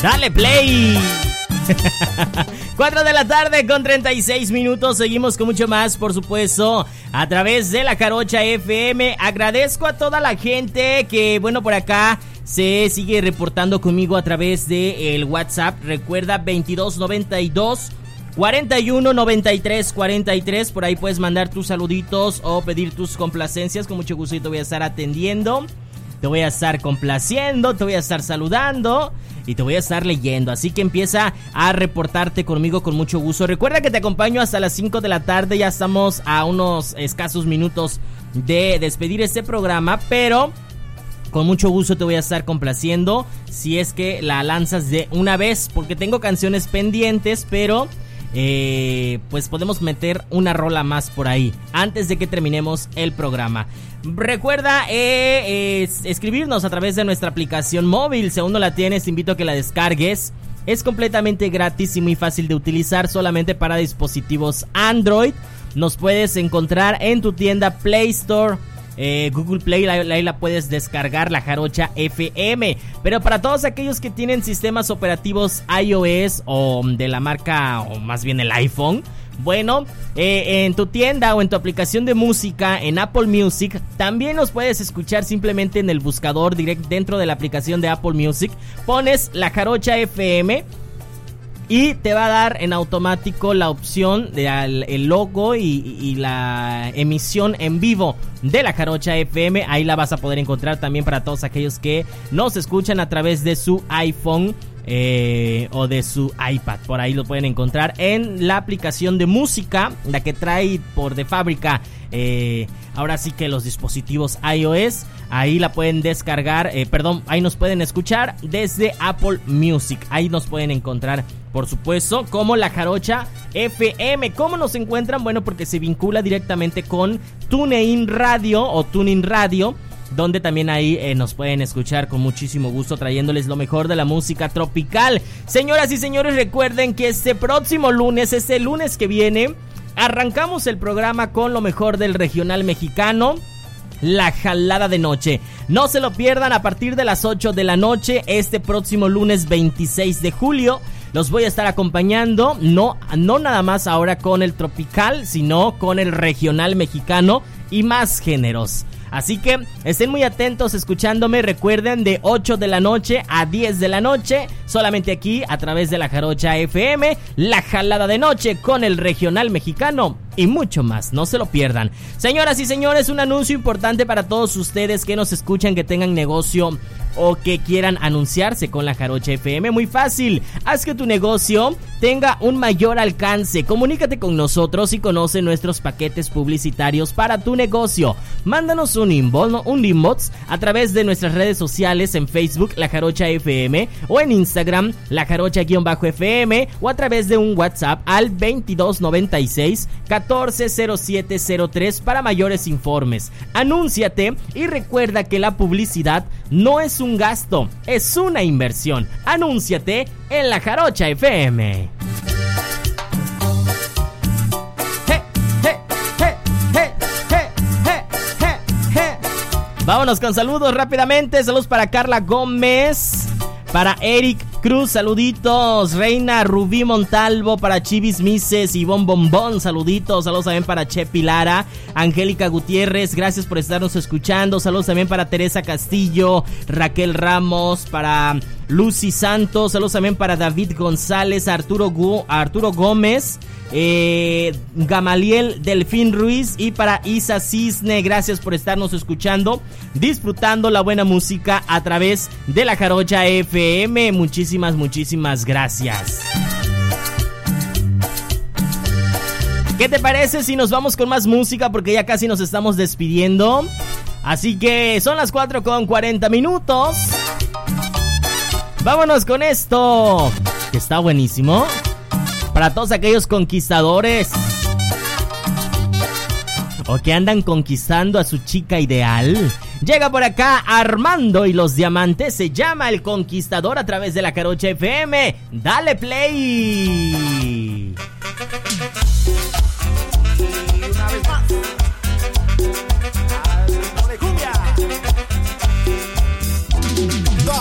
Dale play.
4 de la tarde con 36 minutos. Seguimos con mucho más, por supuesto, a través de la Carocha FM. Agradezco a toda la gente que, bueno, por acá se sigue reportando conmigo a través de el WhatsApp. Recuerda 2292 41 93 43. Por ahí puedes mandar tus saluditos o pedir tus complacencias. Con mucho gusto voy a estar atendiendo. Te voy a estar complaciendo, te voy a estar saludando y te voy a estar leyendo. Así que empieza a reportarte conmigo con mucho gusto. Recuerda que te acompaño hasta las 5 de la tarde. Ya estamos a unos escasos minutos de despedir este programa, pero con mucho gusto te voy a estar complaciendo si es que la lanzas de una vez, porque tengo canciones pendientes, pero eh, pues podemos meter una rola más por ahí antes de que terminemos el programa. Recuerda eh, es- escribirnos a través de nuestra aplicación móvil. Si aún no la tienes, te invito a que la descargues. Es completamente gratis y muy fácil de utilizar solamente para dispositivos Android. Nos puedes encontrar en tu tienda Play Store. Eh, Google Play, ahí ahí la puedes descargar, la jarocha FM. Pero para todos aquellos que tienen sistemas operativos iOS o de la marca, o más bien el iPhone, bueno, eh, en tu tienda o en tu aplicación de música en Apple Music, también nos puedes escuchar simplemente en el buscador direct dentro de la aplicación de Apple Music. Pones la jarocha FM y te va a dar en automático la opción de al- el logo y, y la emisión en vivo de la Jarocha FM. Ahí la vas a poder encontrar también para todos aquellos que nos escuchan a través de su iPhone. Eh, o de su iPad, por ahí lo pueden encontrar en la aplicación de música, la que trae por de fábrica eh, ahora sí que los dispositivos iOS, ahí la pueden descargar, eh, perdón, ahí nos pueden escuchar desde Apple Music, ahí nos pueden encontrar, por supuesto, como la Jarocha FM. ¿Cómo nos encuentran? Bueno, porque se vincula directamente con TuneIn Radio o TuneIn Radio donde también ahí eh, nos pueden escuchar con muchísimo gusto trayéndoles lo mejor de la música tropical. Señoras y señores, recuerden que este próximo lunes, este lunes que viene, arrancamos el programa con lo mejor del regional mexicano. La jalada de noche. No se lo pierdan a partir de las 8 de la noche este próximo lunes 26 de julio. Los voy a estar acompañando, no, no nada más ahora con el tropical, sino con el regional mexicano y más géneros. Así que estén muy atentos escuchándome. Recuerden de 8 de la noche a 10 de la noche, solamente aquí a través de la Jarocha FM, la jalada de noche con el regional mexicano y mucho más. No se lo pierdan. Señoras y señores, un anuncio importante para todos ustedes que nos escuchan, que tengan negocio o que quieran anunciarse con la Jarocha FM. Muy fácil. Haz que tu negocio tenga un mayor alcance. Comunícate con nosotros y conoce nuestros paquetes publicitarios para tu negocio. Mándanos un inbox, un inbox a través de nuestras redes sociales en Facebook La Jarocha FM o en Instagram La Jarocha-FM o a través de un WhatsApp al 2296 140703 para mayores informes. Anúnciate y recuerda que la publicidad no es un gasto, es una inversión. Anúnciate en La Jarocha FM. Vámonos con saludos rápidamente. Saludos para Carla Gómez. Para Eric Cruz, saluditos. Reina Rubí Montalvo. Para Chivis Mises. Ivonne Bombón, saluditos. Saludos también para Che Pilara. Angélica Gutiérrez, gracias por estarnos escuchando. Saludos también para Teresa Castillo. Raquel Ramos. Para Lucy Santos, saludos también para David González, Arturo, Gu, Arturo Gómez, eh, Gamaliel Delfín Ruiz y para Isa Cisne, gracias por estarnos escuchando, disfrutando la buena música a través de la Jarocha FM, muchísimas, muchísimas gracias. ¿Qué te parece si nos vamos con más música? Porque ya casi nos estamos despidiendo. Así que son las 4 con 40 minutos. Vámonos con esto, que está buenísimo. Para todos aquellos conquistadores o que andan conquistando a su chica ideal. Llega por acá Armando y los Diamantes. Se llama El Conquistador a través de la Carocha FM. Dale play.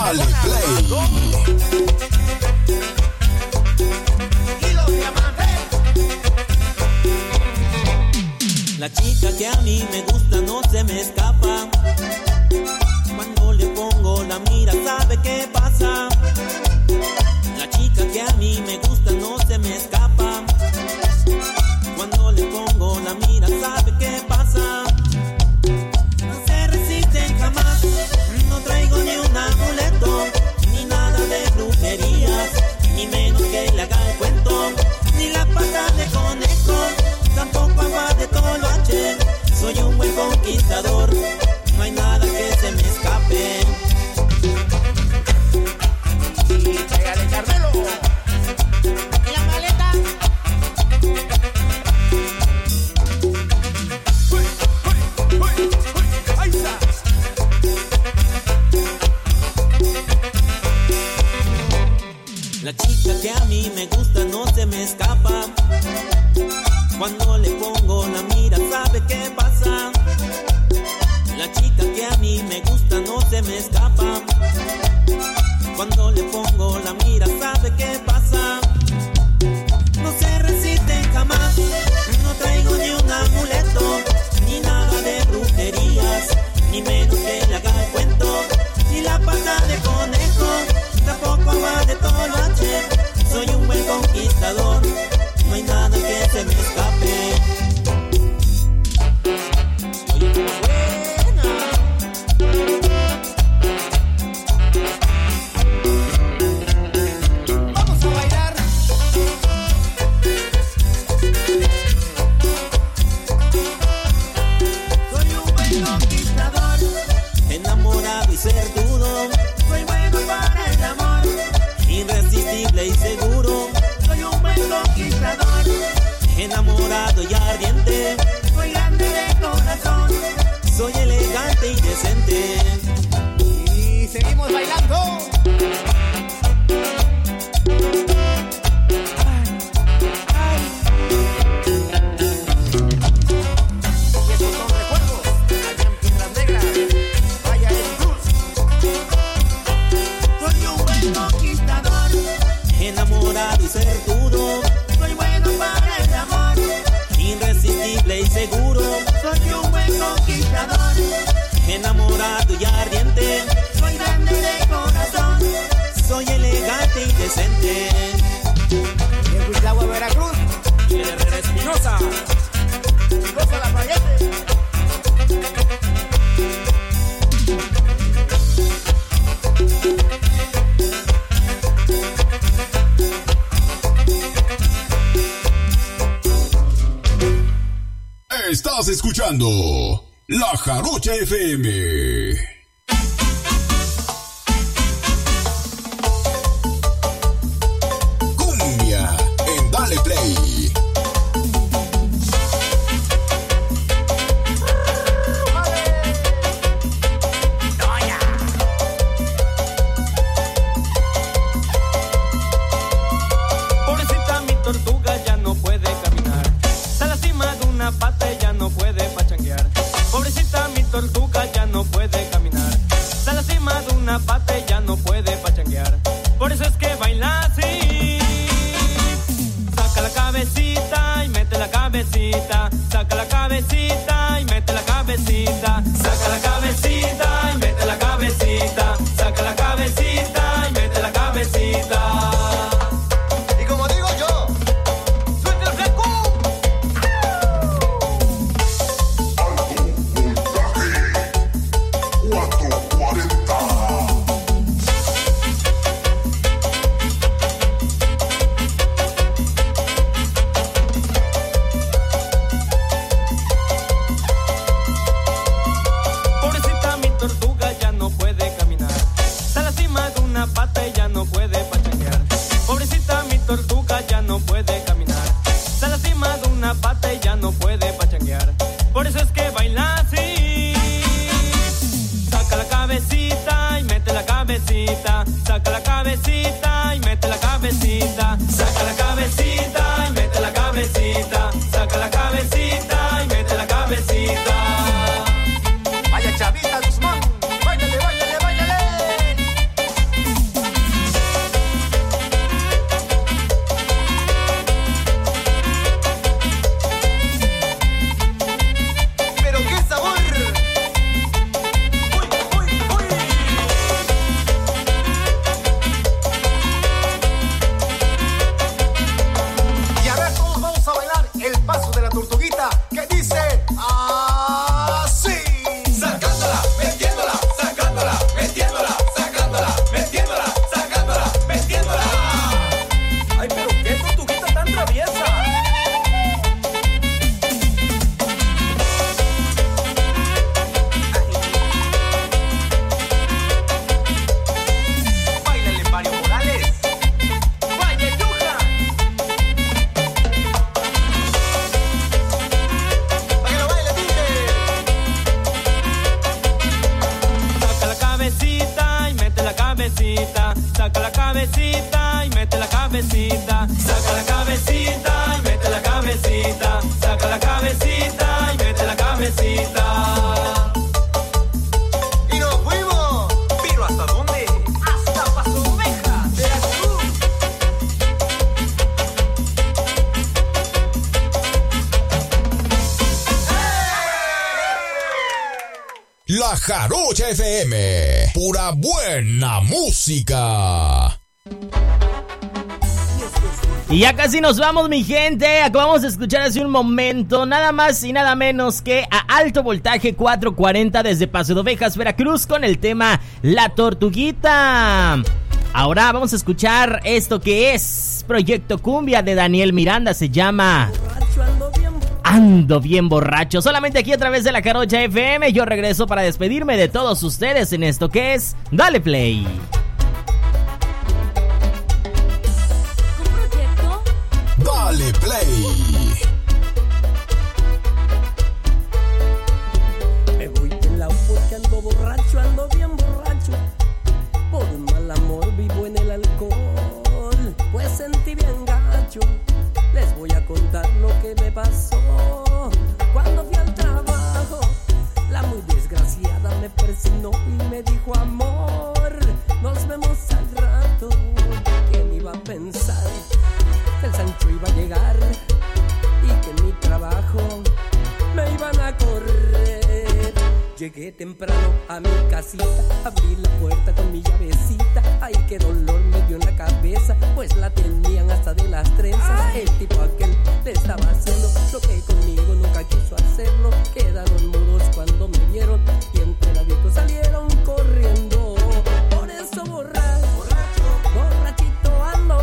Play.
Y.
La chica que a mí me gusta no se me escapa quitador. cuando le pongo la mía. La
Jarocha FM.
Cabecita. Saca la cabecita y mete la cabecita. Saca la cabecita y mete la cabecita. Saca la cabecita y mete la cabecita. Y
nos fuimos. ¿Pero hasta dónde? Hasta Paso Oveja.
La Jarocha FM. Pura buena música.
Y ya casi nos vamos, mi gente. Acabamos de escuchar hace un momento, nada más y nada menos que a alto voltaje 440 desde Paso de Ovejas, Veracruz, con el tema La Tortuguita. Ahora vamos a escuchar esto que es Proyecto Cumbia de Daniel Miranda. Se llama Ando bien borracho. Solamente aquí a través de la Carocha FM. Yo regreso para despedirme de todos ustedes en esto que es Dale Play.
Dale Play.
Contar lo que me pasó. Cuando fui al trabajo, la muy desgraciada me persignó y me dijo amor. Nos vemos al rato. ¿Quién iba a pensar que el Sancho iba a llegar? Llegué temprano a mi casita, abrí la puerta con mi llavecita. Ay, qué dolor me dio en la cabeza, pues la tenían hasta de las trenzas. El tipo aquel le estaba haciendo lo que conmigo nunca quiso hacerlo. Quedaron mudos cuando me vieron y entre la salieron corriendo. Por eso borracho, borrachito ando,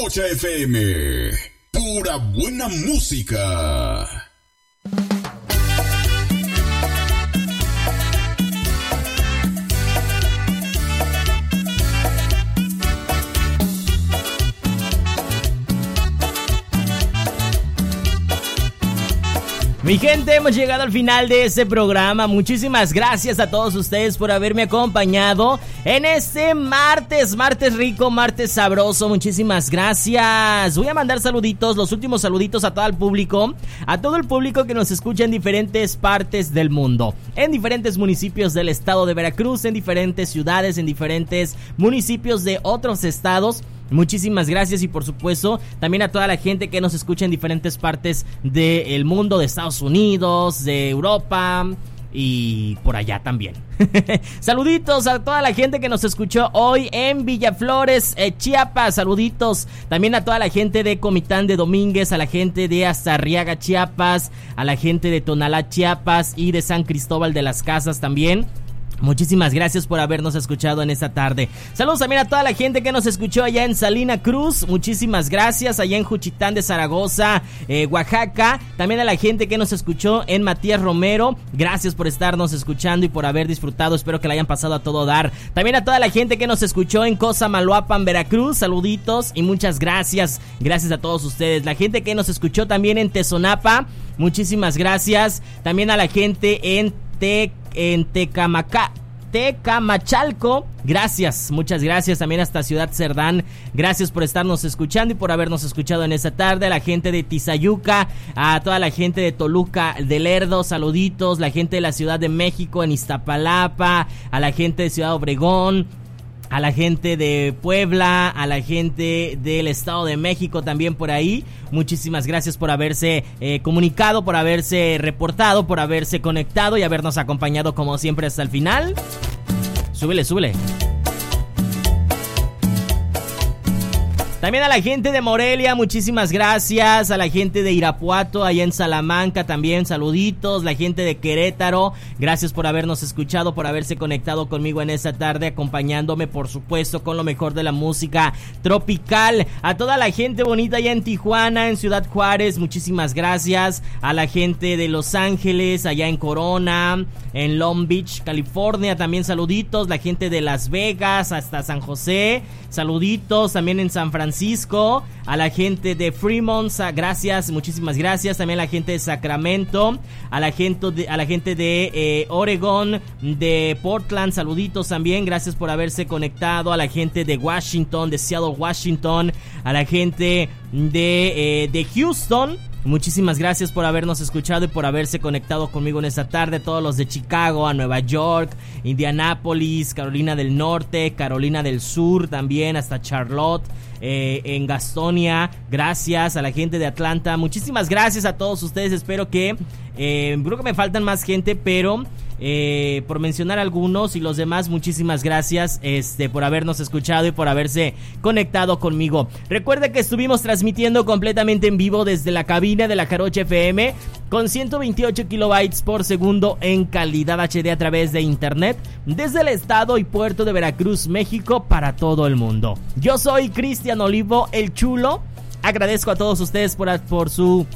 Jarocha FM. Pura buena música.
Gente, hemos llegado al final de este programa. Muchísimas gracias a todos ustedes por haberme acompañado en este martes, martes rico, martes sabroso. Muchísimas gracias. Voy a mandar saluditos, los últimos saluditos a todo el público, a todo el público que nos escucha en diferentes partes del mundo, en diferentes municipios del estado de Veracruz, en diferentes ciudades, en diferentes municipios de otros estados. Muchísimas gracias y por supuesto también a toda la gente que nos escucha en diferentes partes del mundo, de Estados Unidos, de Europa y por allá también. Saluditos a toda la gente que nos escuchó hoy en Villaflores, eh, Chiapas. Saluditos también a toda la gente de Comitán de Domínguez, a la gente de Azarriaga, Chiapas, a la gente de Tonalá, Chiapas y de San Cristóbal de las Casas también. Muchísimas gracias por habernos escuchado en esta tarde. Saludos también a toda la gente que nos escuchó allá en Salina Cruz. Muchísimas gracias. Allá en Juchitán de Zaragoza, eh, Oaxaca. También a la gente que nos escuchó en Matías Romero. Gracias por estarnos escuchando y por haber disfrutado. Espero que la hayan pasado a todo dar. También a toda la gente que nos escuchó en Cosa Maloapan, Veracruz. Saluditos y muchas gracias. Gracias a todos ustedes. La gente que nos escuchó también en Tezonapa. Muchísimas gracias. También a la gente en Te en Tecamaca. Tecamachalco. Gracias, muchas gracias también hasta Ciudad Cerdán. Gracias por estarnos escuchando y por habernos escuchado en esta tarde. A la gente de Tizayuca, a toda la gente de Toluca, de Lerdo, saluditos. La gente de la Ciudad de México, en Iztapalapa, a la gente de Ciudad Obregón, a la gente de Puebla, a la gente del Estado de México también por ahí. Muchísimas gracias por haberse eh, comunicado, por haberse reportado, por haberse conectado y habernos acompañado como siempre hasta el final. Súbele, súbele. También a la gente de Morelia, muchísimas gracias. A la gente de Irapuato, allá en Salamanca también, saluditos. La gente de Querétaro, gracias por habernos escuchado, por haberse conectado conmigo en esta tarde, acompañándome, por supuesto, con lo mejor de la música tropical. A toda la gente bonita allá en Tijuana, en Ciudad Juárez, muchísimas gracias. A la gente de Los Ángeles, allá en Corona, en Long Beach, California, también saluditos. La gente de Las Vegas, hasta San José, saluditos. También en San Francisco. Francisco, a la gente de Fremont, gracias, muchísimas gracias. También a la gente de Sacramento, a la gente de, a la gente de eh, Oregon, de Portland, saluditos también. Gracias por haberse conectado. A la gente de Washington, de Seattle, Washington, a la gente de, eh, de Houston. Muchísimas gracias por habernos escuchado y por haberse conectado conmigo en esta tarde. Todos los de Chicago, a Nueva York, Indianápolis, Carolina del Norte, Carolina del Sur también, hasta Charlotte, eh, en Gastonia. Gracias a la gente de Atlanta. Muchísimas gracias a todos ustedes. Espero que... Eh, creo que me faltan más gente, pero... Eh, por mencionar algunos y los demás, muchísimas gracias este, por habernos escuchado y por haberse conectado conmigo. Recuerde que estuvimos transmitiendo completamente en vivo desde la cabina de la Jarocha FM con 128 kilobytes por segundo en calidad HD a través de internet desde el estado y puerto de Veracruz, México para todo el mundo. Yo soy Cristian Olivo, el chulo. Agradezco a todos ustedes por, por su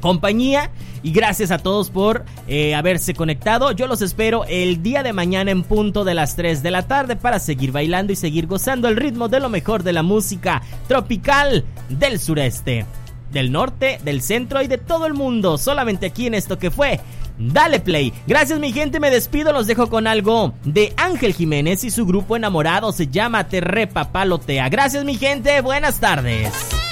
compañía y gracias a todos por eh, haberse conectado. Yo los espero el día de mañana en punto de las 3 de la tarde para seguir bailando y seguir gozando el ritmo de lo mejor de la música tropical del sureste, del norte, del centro y de todo el mundo. Solamente aquí en esto que fue. Dale play. Gracias mi gente, me despido, los dejo con algo de Ángel Jiménez y su grupo enamorado se llama Terrepa Palotea. Gracias mi gente, buenas tardes.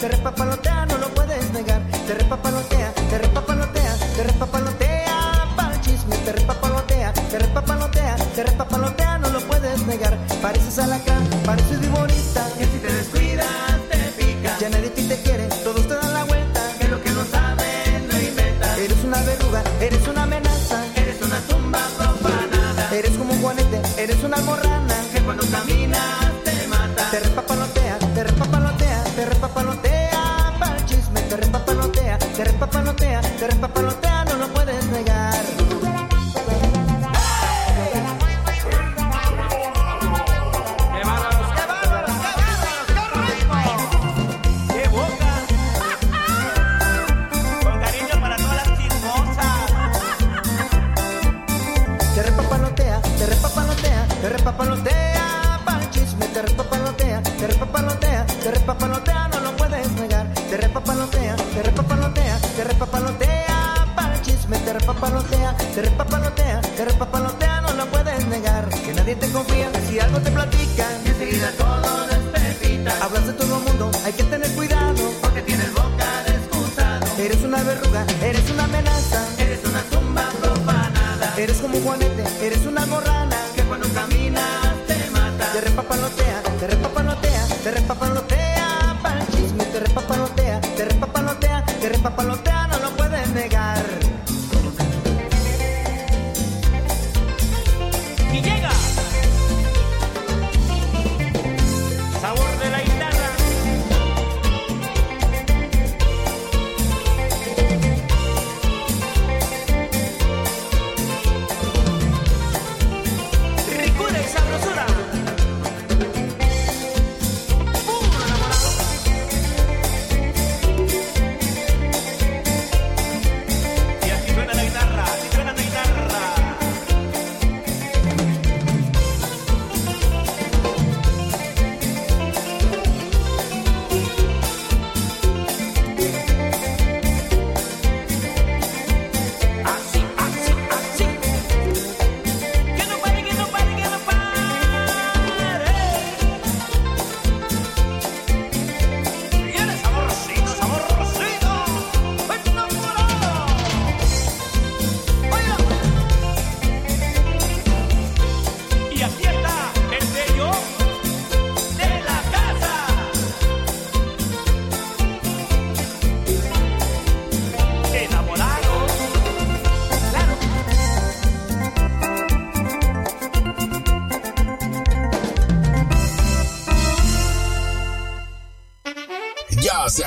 te repapalotea, no lo puedes negar, te repapalotea,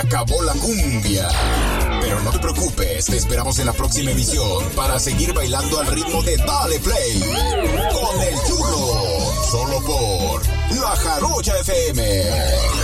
acabó la cumbia. Pero no te preocupes, te esperamos en la próxima emisión para seguir bailando al ritmo de Dale Play con el Chulo, solo por La Jarocha FM.